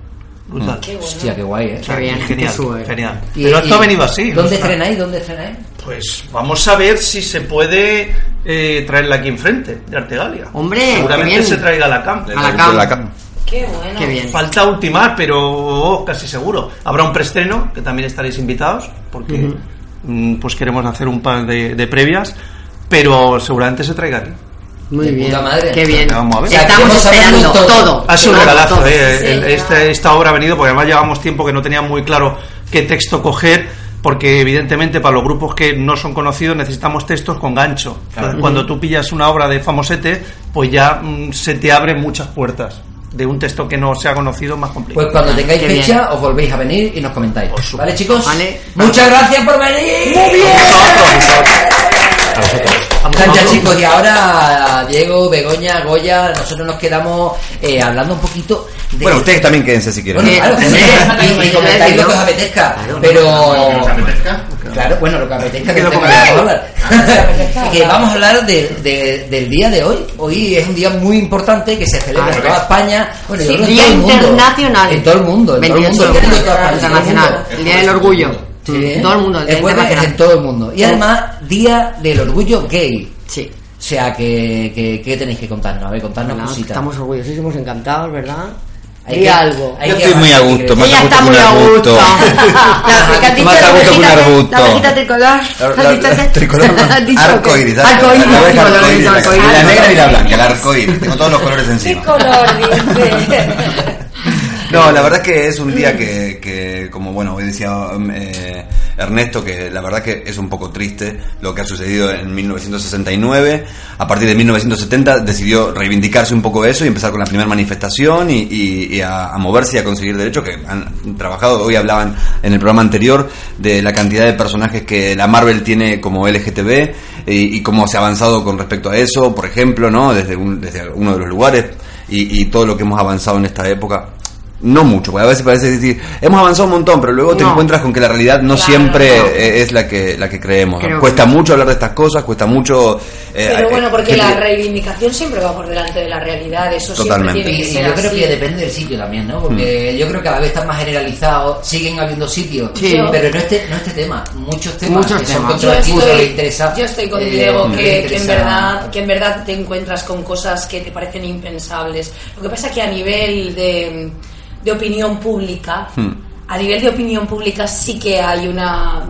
Speaker 8: Brutal.
Speaker 5: Hostia, qué guay, eh.
Speaker 8: O sea,
Speaker 1: Qué bien,
Speaker 8: genial,
Speaker 1: qué sube.
Speaker 8: genial.
Speaker 5: Y-
Speaker 8: Pero esto
Speaker 5: y-
Speaker 8: ha venido así.
Speaker 5: ¿Dónde
Speaker 8: O sea,
Speaker 5: estrenáis? ¿Dónde estrenáis?
Speaker 8: Pues vamos a ver si se puede eh, traerla aquí enfrente, de Artegalia.
Speaker 1: Hombre, qué
Speaker 8: Seguramente
Speaker 1: bien.
Speaker 8: se traiga a la camp.
Speaker 1: A la cam.
Speaker 2: La cam.
Speaker 4: Qué bueno.
Speaker 1: Qué bien.
Speaker 8: Falta ultimar, pero oh, casi seguro. Habrá un preestreno, que también estaréis invitados, porque mm, pues queremos hacer un par de, de previas, pero seguramente se traiga aquí.
Speaker 1: Muy bien.
Speaker 5: puta madre.
Speaker 1: Qué bien.
Speaker 8: Vamos a ver.
Speaker 1: Estamos esperando
Speaker 5: todo.
Speaker 1: todo.
Speaker 8: Ha sido un regalazo, eh.
Speaker 4: Sí,
Speaker 8: El-
Speaker 4: claro.
Speaker 8: este- esta obra ha venido porque además llevamos tiempo que no tenía muy claro qué texto coger, porque evidentemente para los grupos que no son conocidos necesitamos textos con gancho. Entonces, Cuando tú pillas una obra de famosete, pues ya mm, se te abren muchas puertas. De un texto que no sea conocido más complicado.
Speaker 5: Pues cuando tengáis
Speaker 1: Qué
Speaker 5: fecha,
Speaker 1: bien.
Speaker 5: os volvéis a venir y nos comentáis.
Speaker 8: Por supuesto.
Speaker 5: ¿Vale, chicos?
Speaker 1: Vale.
Speaker 5: Muchas gracias por venir. Muy bien. Están ya chicos y ahora Diego, Begoña, Goya, nosotros nos quedamos eh, hablando un poquito de...
Speaker 2: Bueno, ustedes también quédense si quieren.
Speaker 5: Bueno, claro,
Speaker 1: Sí,
Speaker 5: sí,
Speaker 1: sí,
Speaker 5: y, comentáis lo que os
Speaker 1: ¿no?
Speaker 5: apetezca,
Speaker 1: Claro.
Speaker 5: pero... Claro, bueno, lo que apetezca que
Speaker 8: Lo
Speaker 5: tema
Speaker 8: que
Speaker 5: hablar. que vamos a hablar de- de- del día de hoy. Hoy es un día muy importante que se celebra en toda España. Bueno, yo
Speaker 1: Sí,
Speaker 5: creo que en
Speaker 1: Día
Speaker 5: todo el mundo.
Speaker 1: Internacional.
Speaker 5: En todo el mundo. En todo el
Speaker 1: 28
Speaker 5: mundo. en todo el
Speaker 1: internacional.
Speaker 5: mundo.
Speaker 1: El Día del Orgullo.
Speaker 5: Sí.
Speaker 1: Todo el mundo. El Día
Speaker 5: El jueves es
Speaker 1: internacional.
Speaker 5: en todo el mundo. Y además, Día del Orgullo Gay.
Speaker 1: Sí.
Speaker 5: O sea, que, que, ¿qué tenéis que contarnos? A ver, contarnos cositas.
Speaker 1: Estamos orgullosísimos, encantados, ¿verdad?
Speaker 5: Hay que-
Speaker 1: algo.
Speaker 5: hay
Speaker 2: Yo
Speaker 5: que-
Speaker 2: estoy muy a gusto, más a gusto
Speaker 1: está
Speaker 2: que
Speaker 1: muy
Speaker 2: un
Speaker 1: a gusto.
Speaker 2: arbusto. Más a gusto que un arbusto.
Speaker 1: La tricolor.
Speaker 2: La- tricolor.
Speaker 1: Arcoíris,
Speaker 2: arcoíris, la- negra y la blanca, el arcoíris. Tengo todos los colores
Speaker 4: ¿Qué
Speaker 2: encima.
Speaker 4: color dice?
Speaker 2: No, la verdad es que es un día que, que como bueno, hoy decía eh, Ernesto, que la verdad que es un poco triste lo que ha sucedido en 1969. A partir de 1970 decidió reivindicarse un poco eso y empezar con la primera manifestación y, y- y a, a moverse y a conseguir derechos que han trabajado. Hoy hablaban en el programa anterior de la cantidad de personajes que la Marvel tiene como LGTB y, y cómo se ha avanzado con respecto a eso, por ejemplo, ¿no? Desde, un- desde uno de los lugares y, y todo lo que hemos avanzado en esta época. No mucho, porque a veces parece decir, hemos avanzado un montón, pero luego te encuentras con que la realidad no
Speaker 4: Claro,
Speaker 2: siempre
Speaker 1: no.
Speaker 2: eh, es la que la que creemos. Cuesta
Speaker 1: que-
Speaker 2: mucho hablar de estas cosas, cuesta mucho... eh,
Speaker 4: Pero
Speaker 2: eh,
Speaker 4: bueno, porque la reivindicación siempre va por delante de la realidad, eso
Speaker 2: Totalmente.
Speaker 4: siempre
Speaker 5: Y,
Speaker 4: tiene
Speaker 5: y
Speaker 4: que ser
Speaker 5: yo creo
Speaker 4: así.
Speaker 5: que depende del sitio también, ¿no? Porque yo creo que cada vez está más generalizado, siguen habiendo sitios,
Speaker 1: Sí.
Speaker 5: pero no este, no este tema, muchos temas
Speaker 1: Muchos
Speaker 5: que son
Speaker 1: temas.
Speaker 4: Yo
Speaker 5: controvertidos, que le
Speaker 4: estoy,
Speaker 5: interesa.
Speaker 4: yo estoy con
Speaker 5: eh,
Speaker 4: Diego que, que en verdad que en verdad te encuentras con cosas que te parecen impensables. Lo que pasa es que a nivel de, de opinión pública,
Speaker 2: Hmm.
Speaker 4: a nivel de opinión pública sí que hay una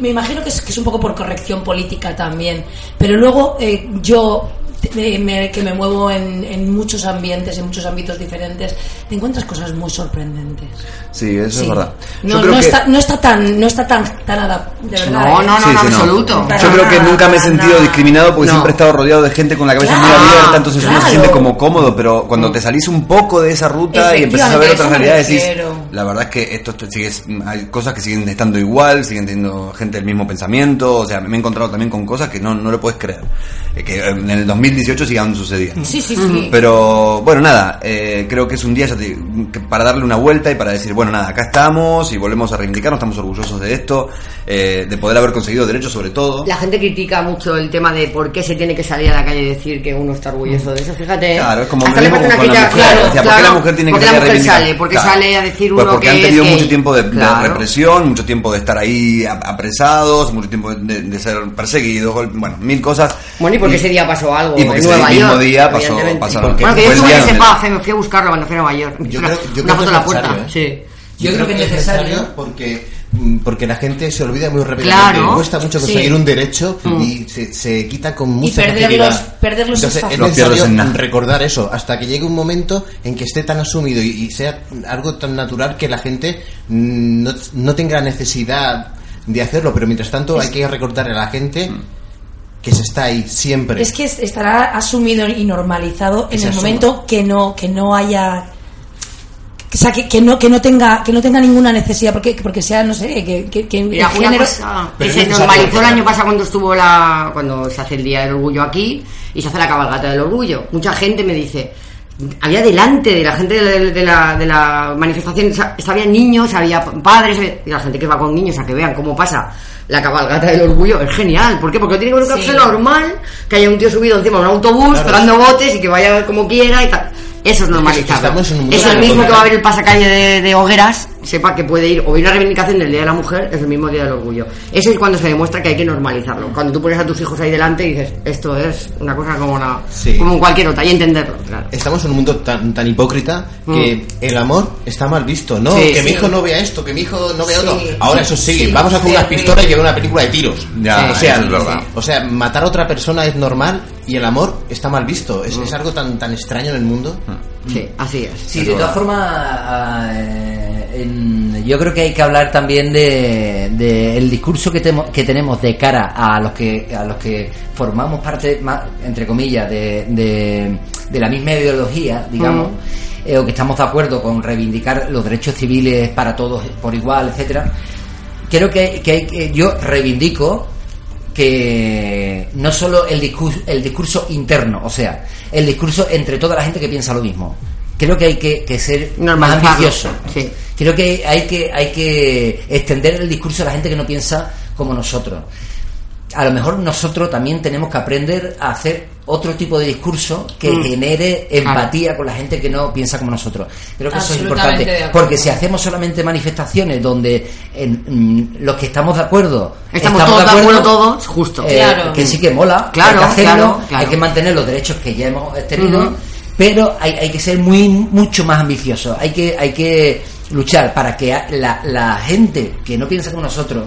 Speaker 4: me imagino que es, que es un poco por corrección política también, pero luego eh, yo me- que me muevo en, en muchos ambientes, en muchos ámbitos diferentes, te encuentras cosas muy sorprendentes.
Speaker 2: Sí, eso
Speaker 4: Sí.
Speaker 2: es verdad. Yo
Speaker 4: No,
Speaker 2: creo
Speaker 4: no
Speaker 2: que-
Speaker 4: está, no está tan, no está tan, tan adap- de verdad.
Speaker 1: No,
Speaker 4: ¿eh?
Speaker 1: no, no,
Speaker 2: Sí, no.
Speaker 1: absoluto.
Speaker 4: Para
Speaker 2: Yo creo que nunca me he sentido
Speaker 4: nada.
Speaker 2: discriminado porque
Speaker 1: No.
Speaker 2: siempre he estado rodeado de gente con la cabeza muy
Speaker 4: Claro,
Speaker 2: abierta, entonces uno se
Speaker 4: claro.
Speaker 2: siente como cómodo, pero cuando te salís un poco de esa ruta y empezás a ver otras realidades, decís, la verdad es que esto esto sigue, hay cosas que siguen estando igual, siguen teniendo gente del mismo pensamiento, o sea, me he encontrado también con cosas que no, no lo puedes creer, eh, que en el 2018 sigan sucediendo.
Speaker 4: Sí, sí, sí.
Speaker 2: Pero bueno, nada, eh, creo que es un día ya te- para darle una vuelta y para decir, bueno, nada, acá estamos y volvemos a reivindicarnos, estamos orgullosos de esto, eh, de poder haber conseguido derechos sobre todo.
Speaker 1: La gente critica mucho el tema de por qué se tiene que salir a la calle y decir que uno está orgulloso de eso. Fíjate.
Speaker 2: Claro, es como
Speaker 1: Hasta
Speaker 2: mismo con la
Speaker 1: crítica,
Speaker 2: mujer,
Speaker 1: claro,
Speaker 2: ¿por qué la mujer tiene
Speaker 1: ¿Por
Speaker 2: que
Speaker 1: la
Speaker 2: salir a
Speaker 1: mujer
Speaker 2: reivindicar?
Speaker 1: sale? Porque
Speaker 2: Claro.
Speaker 1: sale a decir
Speaker 2: Pues
Speaker 1: uno
Speaker 2: porque
Speaker 1: que
Speaker 2: han tenido
Speaker 1: es
Speaker 2: mucho
Speaker 1: gay.
Speaker 2: tiempo de, de
Speaker 1: Claro.
Speaker 2: represión, mucho tiempo de estar ahí ap- apresados, mucho tiempo de, de ser perseguidos, bueno, mil cosas.
Speaker 1: Bueno, y porque ese día pasó algo
Speaker 2: y porque
Speaker 1: en
Speaker 2: ese
Speaker 1: Nueva
Speaker 2: mismo
Speaker 1: York.
Speaker 2: día pasó- pasaron-
Speaker 1: Bueno, que yo estuve en ese pub, me fui a buscarlo cuando fui a Nueva York.
Speaker 7: Yo
Speaker 1: una
Speaker 7: creo- yo
Speaker 1: una
Speaker 7: creo
Speaker 1: foto en la puerta.
Speaker 7: necesario,
Speaker 1: Sí.
Speaker 5: Yo creo que es necesario.
Speaker 7: porque mm, porque la gente se olvida muy rápidamente.
Speaker 1: Claro.
Speaker 7: Cuesta mucho conseguir
Speaker 4: Sí.
Speaker 7: un derecho y se, se quita con mucha
Speaker 4: perderlos-
Speaker 7: facilidad.
Speaker 4: perderlos es
Speaker 7: Entonces,
Speaker 4: fácil.
Speaker 7: es necesario
Speaker 2: en
Speaker 7: recordar eso hasta que llegue un momento en que esté tan asumido y, y sea algo tan natural que la gente mm, no, no tenga la necesidad de hacerlo. Pero mientras tanto hay que recordarle a la gente que se está ahí siempre.
Speaker 4: Es que es- estará asumido y normalizado en el
Speaker 7: asuma.
Speaker 4: momento que no que no haya o sea, que, que no que no tenga que no tenga ninguna necesidad porque porque sea no sé que, que, que
Speaker 1: Mira,
Speaker 4: el género
Speaker 1: cosa que se normalizó el año pasado cuando estuvo la cuando se hace el día del orgullo aquí y se hace la cabalgata del orgullo mucha gente me dice había delante de la gente de la, de la, de la manifestación había niños había padres había- y la gente que va con niños a que vean cómo pasa la cabalgata del orgullo es genial ¿por qué? porque tiene que ser una
Speaker 4: Sí.
Speaker 1: normal que haya un tío subido encima de un autobús
Speaker 7: Claro.
Speaker 1: dando botes y que vaya como quiera y tal eso es normalizado.
Speaker 7: estamos en un mundo
Speaker 1: Es el mismo que va a ver el pasacalle de, de hogueras, sepa que puede ir o ir a la reivindicación del Día de la Mujer, es el mismo Día del Orgullo. Eso es cuando se demuestra que hay que normalizarlo. Cuando tú pones a tus hijos ahí delante y dices, esto es una cosa como, una,
Speaker 7: Sí.
Speaker 1: como cualquier otra, y entenderlo, claro.
Speaker 7: Estamos en un mundo tan, tan hipócrita que el amor está mal visto, ¿no?
Speaker 1: Mm. Sí,
Speaker 7: que mi hijo no vea esto, que mi hijo no vea
Speaker 4: Sí.
Speaker 7: otro. Ahora eso sí,
Speaker 4: Sí,
Speaker 7: vamos a coger
Speaker 4: sí,
Speaker 7: unas
Speaker 4: sí.
Speaker 7: pistolas y ver una película de tiros.
Speaker 2: Ya,
Speaker 7: o sea,
Speaker 2: es verdad.
Speaker 7: o sea, matar a otra persona es normal y el amor está mal visto.
Speaker 1: Mm.
Speaker 7: Es, algo tan, tan extraño en el mundo.
Speaker 1: Sí, así es.
Speaker 5: Sí, de todas formas, ah, eh, yo creo que hay que hablar también de, de el discurso que, temo- que tenemos de cara a los que a los que formamos parte, entre comillas, de, de, de la misma ideología, digamos, eh, o que estamos de acuerdo con reivindicar los derechos civiles para todos por igual, etcétera. Creo que, que que- yo reivindico que no solo el discurso, el discurso interno, o sea, el discurso entre toda la gente que piensa lo mismo. Creo que hay que, que ser más ambicioso.
Speaker 1: sí.
Speaker 5: Creo que hay que hay que extender el discurso a la gente que no piensa como nosotros. A lo mejor nosotros también tenemos que aprender a hacer otro tipo de discurso que
Speaker 1: Mm.
Speaker 5: genere empatía con la gente que no piensa como nosotros. Creo que eso es importante. Porque si hacemos solamente manifestaciones donde en- mm, los que estamos de acuerdo
Speaker 1: Estamos todos de acuerdo todos, justo.
Speaker 5: eh,
Speaker 4: Claro.
Speaker 5: que sí que mola,
Speaker 1: Claro,
Speaker 5: hay que hacerlo,
Speaker 1: claro,
Speaker 5: hay que mantener los derechos que ya hemos tenido, pero hay, hay que ser muy mucho más ambiciosos, hay que hay que luchar para que la, la gente que no piensa como nosotros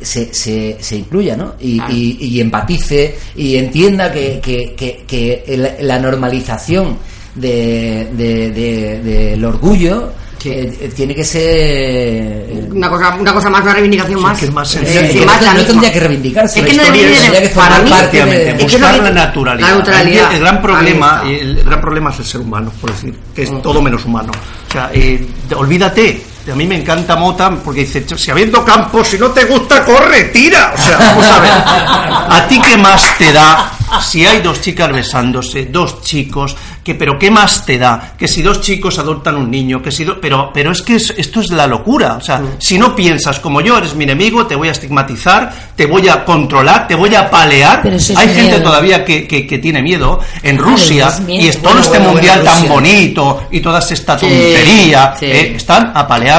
Speaker 5: se, se, se incluya, ¿no? Y,
Speaker 1: Claro.
Speaker 5: y, y empatice y entienda que, que, que, que el- la normalización de, de- de- del orgullo eh, eh, tiene que ser eh,
Speaker 1: Una cosa, una cosa más, una reivindicación
Speaker 8: Sí,
Speaker 1: más.
Speaker 8: que es más
Speaker 1: Eh,
Speaker 8: sencillo.
Speaker 5: que
Speaker 1: sí,
Speaker 5: no,
Speaker 1: más la
Speaker 5: no
Speaker 1: misma.
Speaker 5: tendría que reivindicarse
Speaker 1: Es
Speaker 5: la
Speaker 1: que no de-
Speaker 5: tendría que
Speaker 1: para
Speaker 5: formar
Speaker 1: mí-
Speaker 5: parte de-
Speaker 1: Es
Speaker 8: buscar
Speaker 1: que-
Speaker 8: la naturalidad.
Speaker 1: la neutralidad.
Speaker 8: El, el gran problema, el gran problema es el ser humano, por decir, que es todo menos humano. O sea, eh, de- olvídate. A mí me encanta Mota porque dice, si habiendo campo, si no te gusta, corre, tira. O sea, vamos a ver. ¿A ti qué más te da si hay dos chicas besándose, dos chicos, que pero qué más te da? Que si dos chicos adoptan un niño, que si do- pero pero es que es- esto es la locura, o sea, si no piensas como yo eres mi enemigo, te voy a estigmatizar, te voy a controlar, te voy a palear. Hay gente
Speaker 4: miedo.
Speaker 8: todavía que, que, que tiene miedo en Rusia
Speaker 4: es
Speaker 8: y es todo
Speaker 5: Bueno,
Speaker 8: este
Speaker 5: bueno,
Speaker 8: mundial
Speaker 5: bueno,
Speaker 8: tan bonito y toda esta
Speaker 1: Sí,
Speaker 8: tontería,
Speaker 1: sí.
Speaker 8: eh, están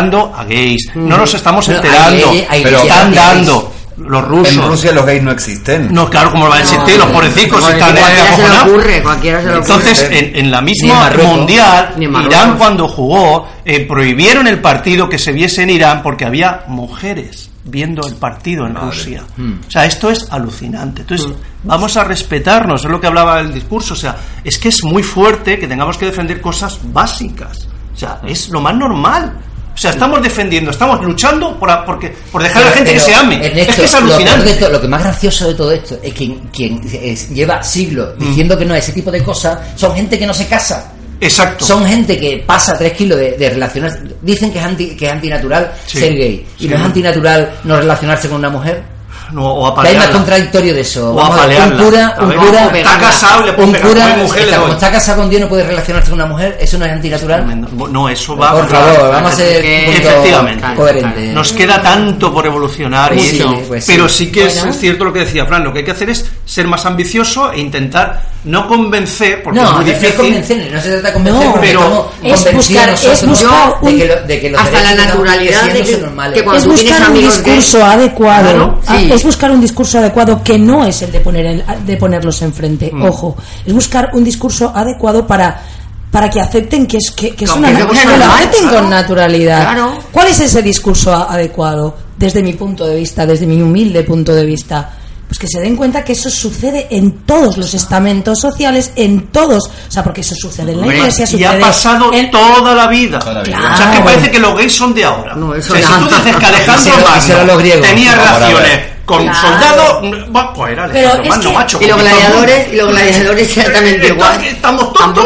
Speaker 8: a gays. No nos estamos
Speaker 5: hay
Speaker 8: enterando,
Speaker 5: hay
Speaker 8: están dando los rusos.
Speaker 2: En Rusia los gays no existen.
Speaker 8: No, claro, como lo van a existir, los pobrecicos
Speaker 1: Cualquiera
Speaker 8: están eh,
Speaker 1: se le
Speaker 8: acojonados.
Speaker 1: ocurre, cualquiera se le ocurre.
Speaker 8: Entonces, en, en la
Speaker 5: en
Speaker 8: misma
Speaker 5: Marruecos.
Speaker 8: mundial,
Speaker 1: en.
Speaker 8: Irán cuando jugó, eh, prohibieron el partido que se viese en Irán porque había mujeres viendo el partido en Rusia. O sea, esto es alucinante. Entonces, vamos a respetarnos, es lo que hablaba el discurso. O sea, es que es muy fuerte que tengamos que defender cosas básicas. O sea, es lo más normal. O sea, estamos defendiendo, estamos luchando por, a- porque, por dejar a la gente que se ame.
Speaker 5: Ernesto,
Speaker 8: es que es alucinante.
Speaker 5: lo que más gracioso de todo esto es que quien es- lleva siglos
Speaker 8: Mm.
Speaker 5: diciendo que no ese tipo de cosas son gente que no se casa.
Speaker 8: Exacto.
Speaker 5: Son gente que pasa tres kilos de, de relacionarse. Dicen que es, anti, que es antinatural
Speaker 8: Sí.
Speaker 5: ser gay. Y no es antinatural no relacionarse con una mujer.
Speaker 8: No, o
Speaker 5: Que hay más contradictorio de eso.
Speaker 8: O
Speaker 5: Vamos a ver, un cura, un
Speaker 8: ver,
Speaker 5: cura,
Speaker 8: está casado, le puede
Speaker 5: un
Speaker 8: pegar,
Speaker 5: cura,
Speaker 8: como mujer, le
Speaker 5: está, como
Speaker 8: doy.
Speaker 5: está casado con Dios no puede relacionarse con una mujer. Eso no es antinatural.
Speaker 8: No, eso va
Speaker 5: Por favor, vamos a ser
Speaker 1: que-
Speaker 8: Efectivamente.
Speaker 5: coherentes.
Speaker 8: Nos queda tanto por evolucionar, y
Speaker 5: Pues sí,
Speaker 8: eso.
Speaker 5: pues sí.
Speaker 8: pero sí que es-
Speaker 4: Bueno.
Speaker 8: es cierto lo que decía Fran. Lo que hay que hacer es ser más ambicioso e intentar no convencer, porque
Speaker 5: No,
Speaker 8: es muy
Speaker 5: no es
Speaker 8: difícil.
Speaker 5: convencer, no se trata de convencer,
Speaker 4: No,
Speaker 8: pero
Speaker 4: es buscar- es
Speaker 5: nosotros
Speaker 4: buscar
Speaker 5: de
Speaker 4: un-
Speaker 5: que, lo- de que los
Speaker 1: hasta la naturalidad de que- que cuando
Speaker 4: es
Speaker 1: tú
Speaker 4: buscar un discurso adecuado
Speaker 1: Claro,
Speaker 4: Ah,
Speaker 1: sí.
Speaker 4: es buscar un discurso adecuado que no es el de poner el- de ponerlos enfrente
Speaker 1: Mm.
Speaker 4: ojo es buscar un discurso adecuado para para que acepten que es que, que es una
Speaker 1: que
Speaker 4: lo acepten
Speaker 1: claro.
Speaker 4: con naturalidad
Speaker 1: Claro.
Speaker 4: ¿cuál es ese discurso adecuado desde mi punto de vista desde mi humilde punto de vista pues que se den cuenta que eso sucede en todos los estamentos sociales, en todos, o sea, porque eso sucede en la iglesia,
Speaker 8: y
Speaker 4: sucede
Speaker 8: ha pasado
Speaker 4: en-
Speaker 8: toda la vida.
Speaker 2: Toda la vida.
Speaker 8: O sea, que
Speaker 4: Claro.
Speaker 8: parece que los gays son de ahora.
Speaker 1: No, eso
Speaker 8: o sea, si
Speaker 1: ya.
Speaker 8: tú dices que
Speaker 5: Y
Speaker 8: Alejandro
Speaker 5: y
Speaker 8: Magno tenía relaciones con
Speaker 4: Claro.
Speaker 8: soldados, pues era
Speaker 4: Pero
Speaker 8: Alejandro
Speaker 4: es
Speaker 8: Magno,
Speaker 4: que-
Speaker 8: macho.
Speaker 1: Y los gladiadores, y los gladiadores exactamente igual.
Speaker 8: ¿Estamos tontos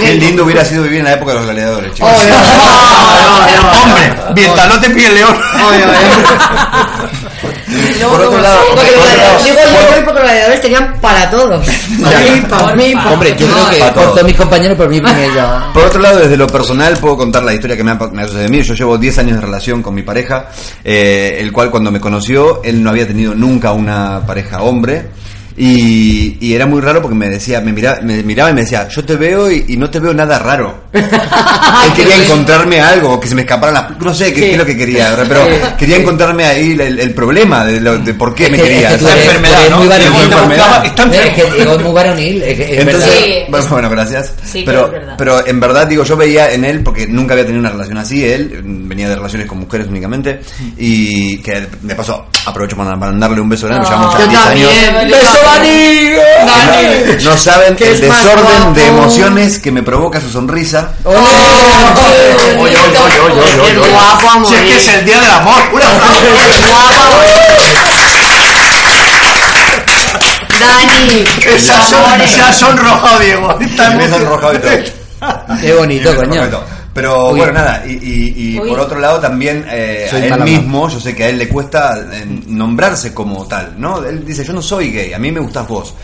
Speaker 2: Qué lindo hubiera sido vivir en la época de los gladiadores, chicos.
Speaker 1: Oye,
Speaker 8: Hombre, mientras no te pille el león.
Speaker 2: Por otro lado,
Speaker 1: Porque los
Speaker 2: por otro lado-
Speaker 1: gladiadores- digo yo porque los gladiadores tenían para todos. Para mí, para mí, para
Speaker 7: Hombre, yo creo que
Speaker 2: Pa'
Speaker 5: Por
Speaker 2: todo.
Speaker 5: todos mis compañeros, por mí. Por
Speaker 2: otro lado, desde lo personal, puedo contar la historia que me ha, me ha sucedido a mí. Yo llevo 10 años de relación con mi pareja, eh, el cual cuando me conoció, él no había tenido nunca una pareja hombre. Y, y era muy raro porque me decía, me miraba, me miraba y me decía, yo te veo y, y no te veo nada raro. Él quería encontrarme algo, que se me escaparan las... No sé qué, qué es lo que quería, pero quería encontrarme ahí el, el problema de, lo- de por qué me
Speaker 5: que-
Speaker 2: quería.
Speaker 5: es
Speaker 8: enfermedad, ¿no?
Speaker 5: Es muy varonil. es que- es
Speaker 2: Entonces, bueno, bueno, gracias.
Speaker 4: Sí,
Speaker 2: pero,
Speaker 4: es verdad.
Speaker 2: pero en verdad, digo, yo veía en él, porque nunca había tenido una relación así, él venía de relaciones con mujeres únicamente, y que de paso aprovecho para mandarle un beso grande,
Speaker 4: Ah.
Speaker 2: llevamos ya
Speaker 1: Yo
Speaker 2: 10 años.
Speaker 5: ¡Beso, Dani!
Speaker 1: Dani.
Speaker 2: No saben el desorden de emociones que me provoca su sonrisa. Oye, oye, oye, oye,
Speaker 1: guapo
Speaker 8: Si es que es el día del amor.
Speaker 1: Dani.
Speaker 8: Se ha sonrojado, Diego. Está
Speaker 2: Me he sonrojado y todo.
Speaker 5: Qué bonito, coño.
Speaker 2: Pero
Speaker 5: Uy.
Speaker 2: bueno, nada, y, y- por otro lado también eh, a él mismo, yo sé que a él le cuesta eh, nombrarse como tal, ¿no? Él dice, yo no soy gay, a mí me gustas vos.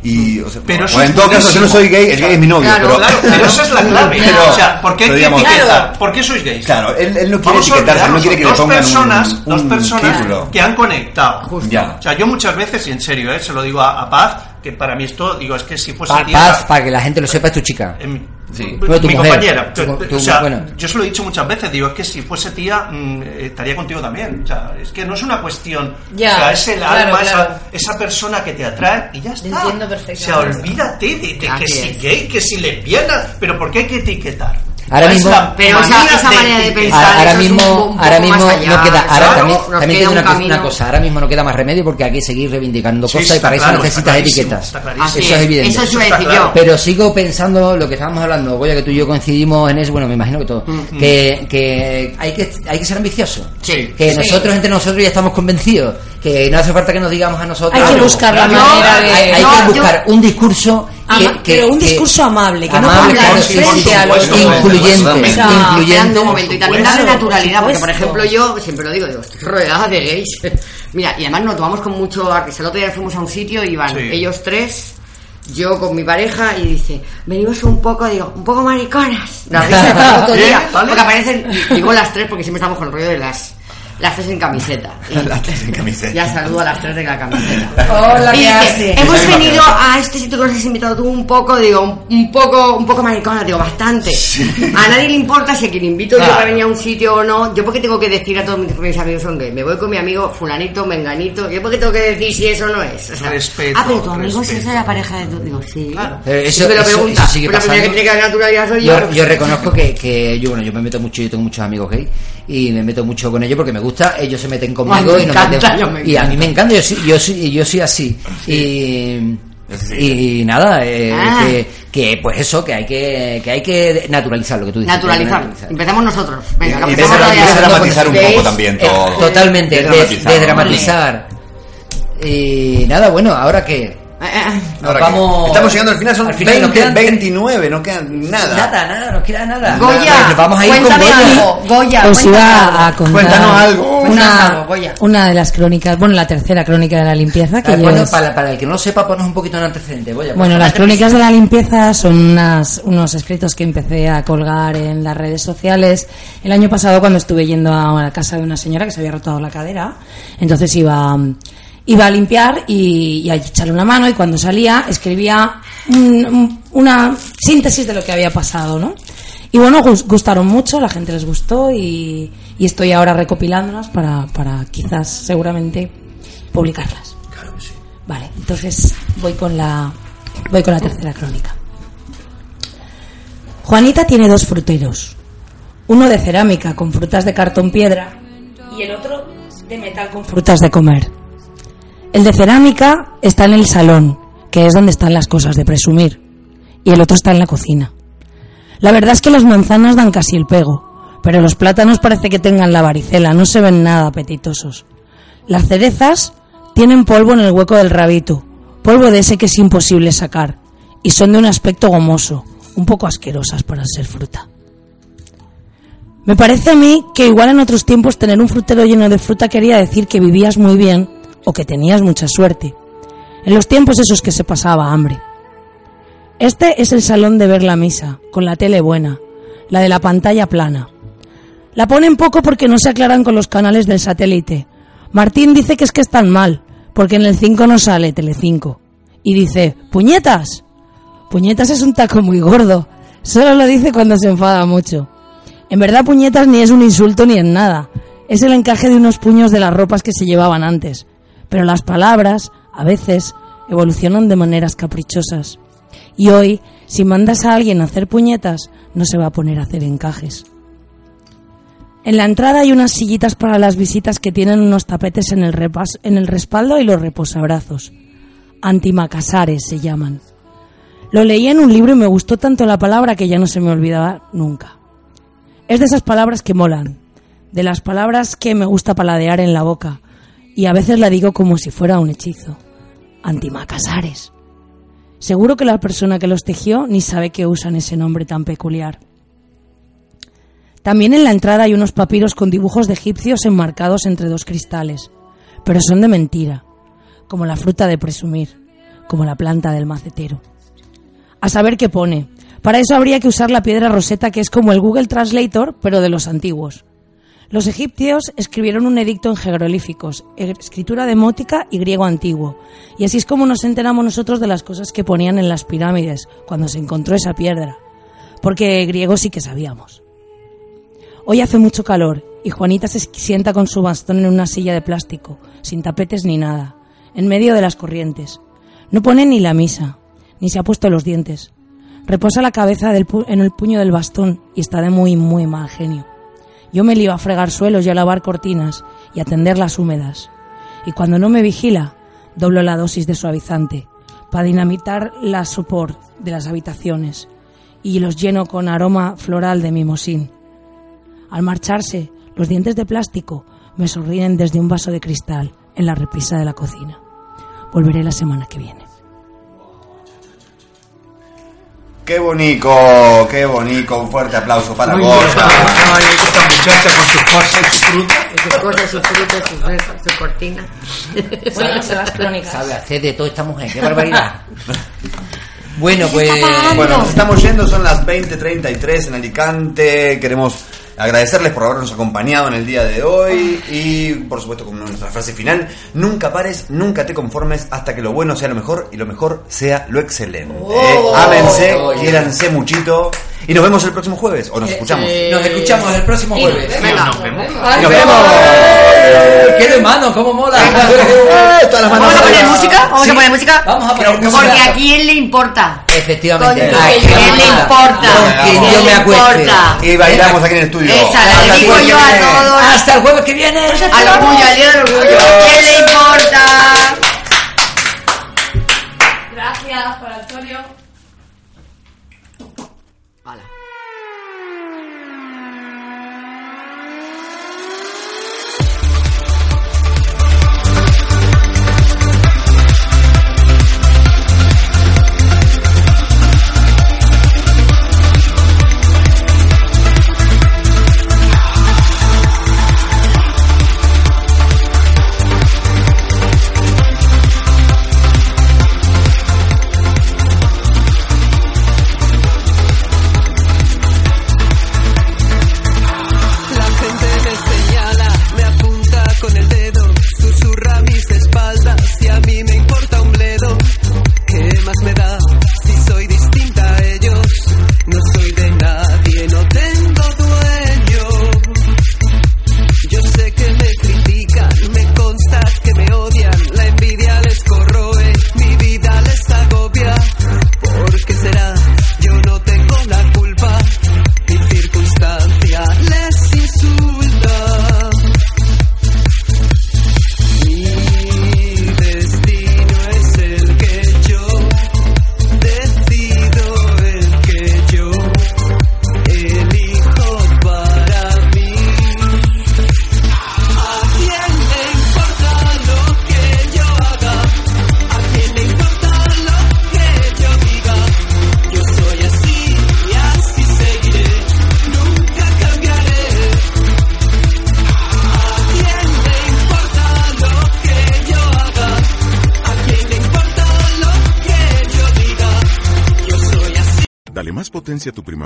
Speaker 2: Y, o sea,
Speaker 8: Pero
Speaker 2: en todo caso, yo no soy gay, el gay es mi novio,
Speaker 1: Claro,
Speaker 2: pero...
Speaker 8: Claro, pero esa es la clave.
Speaker 2: Pero-
Speaker 8: o sea, ¿por qué hay
Speaker 2: pero
Speaker 8: que
Speaker 2: digamos-
Speaker 8: etiquetar? ¿Por qué sois gays?
Speaker 2: Claro, él, él no quiere etiquetarse, él no quiere que le
Speaker 8: dos
Speaker 2: pongan
Speaker 8: personas,
Speaker 2: un,
Speaker 8: dos personas
Speaker 2: título.
Speaker 8: que han conectado.
Speaker 2: Ya.
Speaker 8: O sea, yo muchas veces, y en serio, ¿eh? se lo digo a, a Paz, que para mí esto, digo, es que si fuese
Speaker 5: Pa-
Speaker 8: tierra-
Speaker 5: Paz, para que la gente lo sepa, es tu chica.
Speaker 8: em,
Speaker 2: Sí.
Speaker 5: Bueno, tu
Speaker 8: mi
Speaker 5: mujer.
Speaker 8: compañera.
Speaker 5: Tu- tu-
Speaker 8: o sea,
Speaker 5: bueno.
Speaker 8: yo se lo he dicho muchas veces, digo, es que si fuese tía, mm, estaría contigo también. O sea, es que no es una cuestión.
Speaker 4: Ya,
Speaker 8: o sea, es el
Speaker 4: claro,
Speaker 8: alma,
Speaker 4: claro.
Speaker 8: Esa, esa persona que te atrae y ya está.
Speaker 4: entiendo
Speaker 8: O sea,
Speaker 4: perfectamente.
Speaker 8: olvídate de, de que
Speaker 1: Así
Speaker 8: si gay, que si lesbiana, pero ¿por qué hay que etiquetar?
Speaker 5: Ahora mismo,
Speaker 8: la
Speaker 1: Pero esa, esa manera de pensar.
Speaker 5: ahora,
Speaker 1: es un
Speaker 5: mismo,
Speaker 1: un
Speaker 5: ahora mismo no queda, ahora
Speaker 1: ¿sabes?
Speaker 5: también,
Speaker 1: queda
Speaker 5: una, cosa-
Speaker 1: camino.
Speaker 5: una cosa, ahora mismo no queda más remedio porque hay que seguir reivindicando
Speaker 8: Sí,
Speaker 5: cosas y para eso
Speaker 8: claro,
Speaker 5: necesitas etiquetas. Eso es
Speaker 1: es,
Speaker 5: evidente.
Speaker 1: Eso
Speaker 8: Eso
Speaker 1: decir
Speaker 8: claro.
Speaker 1: yo.
Speaker 5: Pero sigo pensando lo que estábamos hablando, Goya, que tú y yo coincidimos en eso, bueno, me imagino que todo,
Speaker 1: Mm.
Speaker 5: que, que hay que hay que ser ambicioso.
Speaker 1: Sí.
Speaker 5: Que
Speaker 1: Sí.
Speaker 5: nosotros entre nosotros ya estamos convencidos, que no hace falta que nos digamos a nosotros.
Speaker 4: Hay que buscar la
Speaker 1: Claro.
Speaker 4: manera de...
Speaker 5: Hay, que buscar un discurso
Speaker 4: Ama-
Speaker 5: que-
Speaker 4: pero un
Speaker 5: que-
Speaker 4: discurso amable, que no
Speaker 5: amable,
Speaker 4: ponga
Speaker 5: claro, sí,
Speaker 4: a los
Speaker 5: incluyente,
Speaker 4: O sea,
Speaker 1: Esperando
Speaker 5: incluyente.
Speaker 1: un momento. Y también darle naturalidad,
Speaker 4: por
Speaker 1: porque por ejemplo yo siempre lo digo, digo, estoy rodeada de gays. Mira, y además nos tomamos con mucho artista. El otro día fuimos a un sitio y iban
Speaker 8: Sí.
Speaker 1: ellos tres, yo con mi pareja y dice, venimos un poco, digo, un poco mariconas. La porque aparecen, digo las tres porque siempre estamos con el rollo de las las tres en camiseta.
Speaker 2: Las tres en camiseta.
Speaker 1: Ya saludo a las tres de la camiseta.
Speaker 4: Hola, ¿qué hace?
Speaker 1: Hemos
Speaker 2: Esa
Speaker 1: venido a este sitio que nos has invitado tú un poco, digo, un, un poco, un poco maricona, digo, bastante. A nadie le importa si a quien invito yo
Speaker 5: Claro.
Speaker 1: para venir a un sitio o no. Yo porque tengo que decir a todos mis, mis amigos son gay. Me voy con mi amigo fulanito, menganito. Yo porque tengo que decir si eso no es. O sea,
Speaker 8: Respeto,
Speaker 1: ah, pero tu amigo es la pareja de tu. Digo, sí.
Speaker 5: Eh, eso-
Speaker 1: Si me lo
Speaker 5: eso-
Speaker 1: pregunta.
Speaker 5: eso sigue
Speaker 1: pero la primera que tiene que haber naturalidad soy yo.
Speaker 5: Yo, yo reconozco que, que yo bueno yo me meto mucho yo tengo muchos amigos gay y me meto mucho con ellos porque me gusta ellos se meten conmigo
Speaker 1: Ay, me
Speaker 5: y
Speaker 1: encanta,
Speaker 5: metemos-
Speaker 1: yo me
Speaker 5: y a mí me encanta yo soy yo soy, yo soy así y y nada eh,
Speaker 1: Ah.
Speaker 5: que, que pues eso que hay que que hay que naturalizar lo que tú dices
Speaker 1: Naturalizar.
Speaker 5: naturalizar.
Speaker 1: Empezamos nosotros. Venga,
Speaker 2: Y de-
Speaker 1: empezamos
Speaker 2: de-
Speaker 1: todavía.
Speaker 2: de dramatizar un poco también
Speaker 5: Eh,
Speaker 2: todo.
Speaker 5: totalmente de,
Speaker 2: Desdramatizar.
Speaker 5: de dramatizar y nada bueno ahora que
Speaker 1: Eh, eh.
Speaker 2: Ahora
Speaker 5: vamos
Speaker 2: que estamos llegando al final, son
Speaker 5: al final,
Speaker 2: 20,
Speaker 5: nos quedan
Speaker 2: 29, no queda nada.
Speaker 5: nada nada nos queda nada
Speaker 1: Goya,
Speaker 5: Nos vamos a ir con
Speaker 1: cuéntame
Speaker 5: Goya.
Speaker 1: algo. Goya,
Speaker 4: Os
Speaker 1: cuéntanos
Speaker 4: iba
Speaker 1: algo.
Speaker 4: a contar
Speaker 2: Cuéntanos algo.
Speaker 4: Una,
Speaker 1: Goya.
Speaker 4: una de las crónicas, bueno, la tercera crónica de la limpieza que
Speaker 5: Ah, bueno,
Speaker 4: es-
Speaker 5: para, para el que no lo sepa, ponos un poquito en antecedente. Voy a
Speaker 4: Bueno, las crónicas de la limpieza son unas, unos escritos que empecé a colgar en las redes sociales el año pasado cuando estuve yendo a la casa de una señora que se había roto la cadera. Entonces iba, iba a limpiar y, y a echarle una mano y cuando salía escribía un- un- una síntesis de lo que había pasado, ¿no? Y bueno, gus- gustaron mucho, la gente les gustó y, y estoy ahora recopilándolas para, para quizás seguramente publicarlas. Vale, entonces voy con la voy con la tercera crónica. Juanita tiene dos fruteros, uno de cerámica con frutas de cartón piedra y el otro de metal con frutas de comer. El de cerámica está en el salón, que es donde están las cosas de presumir, y el otro está en la cocina. La verdad es que las manzanas dan casi el pego, pero los plátanos parece que tengan la varicela, no se ven nada apetitosos. Las cerezas tienen polvo en el hueco del rabito, polvo de ese que es imposible sacar, y son de un aspecto gomoso, un poco asquerosas para ser fruta. Me parece a mí que igual en otros tiempos tener un frutero lleno de fruta quería decir que vivías muy bien o que tenías mucha suerte. En los tiempos esos que se pasaba hambre. Este es el salón de ver la misa, con la tele buena, la de la pantalla plana. La ponen poco porque no se aclaran con los canales del satélite. Martín dice que es que están mal, porque en el 5 no sale Telecinco. Y dice, ¡puñetas! Puñetas es un taco muy gordo. Solo lo dice cuando se enfada mucho. En verdad puñetas ni es un insulto ni en nada. Es el encaje de unos puños de las ropas que se llevaban antes. Pero las palabras, a veces, evolucionan de maneras caprichosas. Y hoy, si mandas a alguien a hacer puñetas, no se va a poner a hacer encajes. En la entrada hay unas sillitas para las visitas que tienen unos tapetes en el, repas- en el respaldo y los reposabrazos. Antimacasares se llaman. Lo leí en un libro y me gustó tanto la palabra que ya no se me olvidaba nunca. Es de esas palabras que molan, de las palabras que me gusta paladear en la boca, y a veces la digo como si fuera un hechizo. Antimacasares. Seguro que la persona que los tejió ni sabe que usan ese nombre tan peculiar. También en la entrada hay unos papiros con dibujos de egipcios enmarcados entre dos cristales, pero son de mentira, como la fruta de presumir, como la planta del macetero. A saber qué pone. Para eso habría que usar la piedra roseta que es como el Google Translator, pero de los antiguos. Los egipcios escribieron un edicto en jeroglíficos, escritura demótica y griego antiguo. Y así es como nos enteramos nosotros de las cosas que ponían en las pirámides cuando se encontró esa piedra. Porque griego sí que sabíamos. Hoy hace mucho calor y Juanita se sienta con su bastón en una silla de plástico, sin tapetes ni nada, en medio de las corrientes. No pone ni la misa, ni se ha puesto los dientes.
Speaker 9: Reposa la cabeza en el puño del bastón y está de muy, muy mal genio. Yo me lío a fregar suelos y a lavar cortinas y a tender las húmedas. Y cuando no me vigila, doblo la dosis de suavizante para dinamitar la sopor de las habitaciones y los lleno con aroma floral de mimosín. Al marcharse, los dientes de plástico me sonríen desde un vaso de cristal en la repisa de la cocina. Volveré la semana que viene.
Speaker 2: Qué bonito, qué bonito. Un fuerte aplauso para
Speaker 1: Muy
Speaker 2: Gorka.
Speaker 1: bien.
Speaker 8: Esta muchacha con sus cosas y su fruta.
Speaker 1: Y sus cosas, sus frutas, sus su cortina.
Speaker 9: Buenas son las crónicas.
Speaker 5: Sabe hacer de toda esta mujer, qué barbaridad. bueno, pues.
Speaker 2: Bueno, nos estamos yendo, son las 20.33 en Alicante. Queremos agradecerles por habernos acompañado en el día de hoy y, por supuesto, con nuestra frase final: Nunca pares, nunca te conformes hasta que lo bueno sea lo mejor y lo mejor sea lo excelente.
Speaker 5: Oh.
Speaker 2: Ámense,
Speaker 5: Oh,
Speaker 2: quiéranse muchito y nos vemos el próximo jueves o nos escuchamos.
Speaker 5: Nos escuchamos el próximo
Speaker 9: Y nos
Speaker 5: jueves.
Speaker 9: vemos.
Speaker 1: Venga.
Speaker 8: Nos vemos.
Speaker 9: Ay,
Speaker 2: Nos
Speaker 9: pero-
Speaker 2: vemos.
Speaker 5: ¡Qué de mano! ¿Cómo mola?
Speaker 2: ¡Eh! Todas las manos
Speaker 1: ¿Vamos a poner música? ¿Vamos
Speaker 5: Sí.
Speaker 1: a poner música?
Speaker 5: Vamos a poner
Speaker 1: Porque
Speaker 5: música.
Speaker 1: a quién le importa.
Speaker 5: Efectivamente. ¿A quién
Speaker 1: le importa.
Speaker 5: Con quien
Speaker 1: ¿Quién
Speaker 5: yo me
Speaker 1: le
Speaker 5: acueste.
Speaker 1: importa?
Speaker 2: Y bailamos aquí en el estudio.
Speaker 1: Esa,
Speaker 2: Hasta
Speaker 1: la
Speaker 2: el
Speaker 1: dedico
Speaker 2: jueves
Speaker 1: yo
Speaker 2: que
Speaker 1: a
Speaker 2: viene.
Speaker 1: todos.
Speaker 5: Hasta el jueves que viene.
Speaker 1: Al orgullo, al día del orgullo. ¿A quién le importa?
Speaker 9: Gracias por Antonio.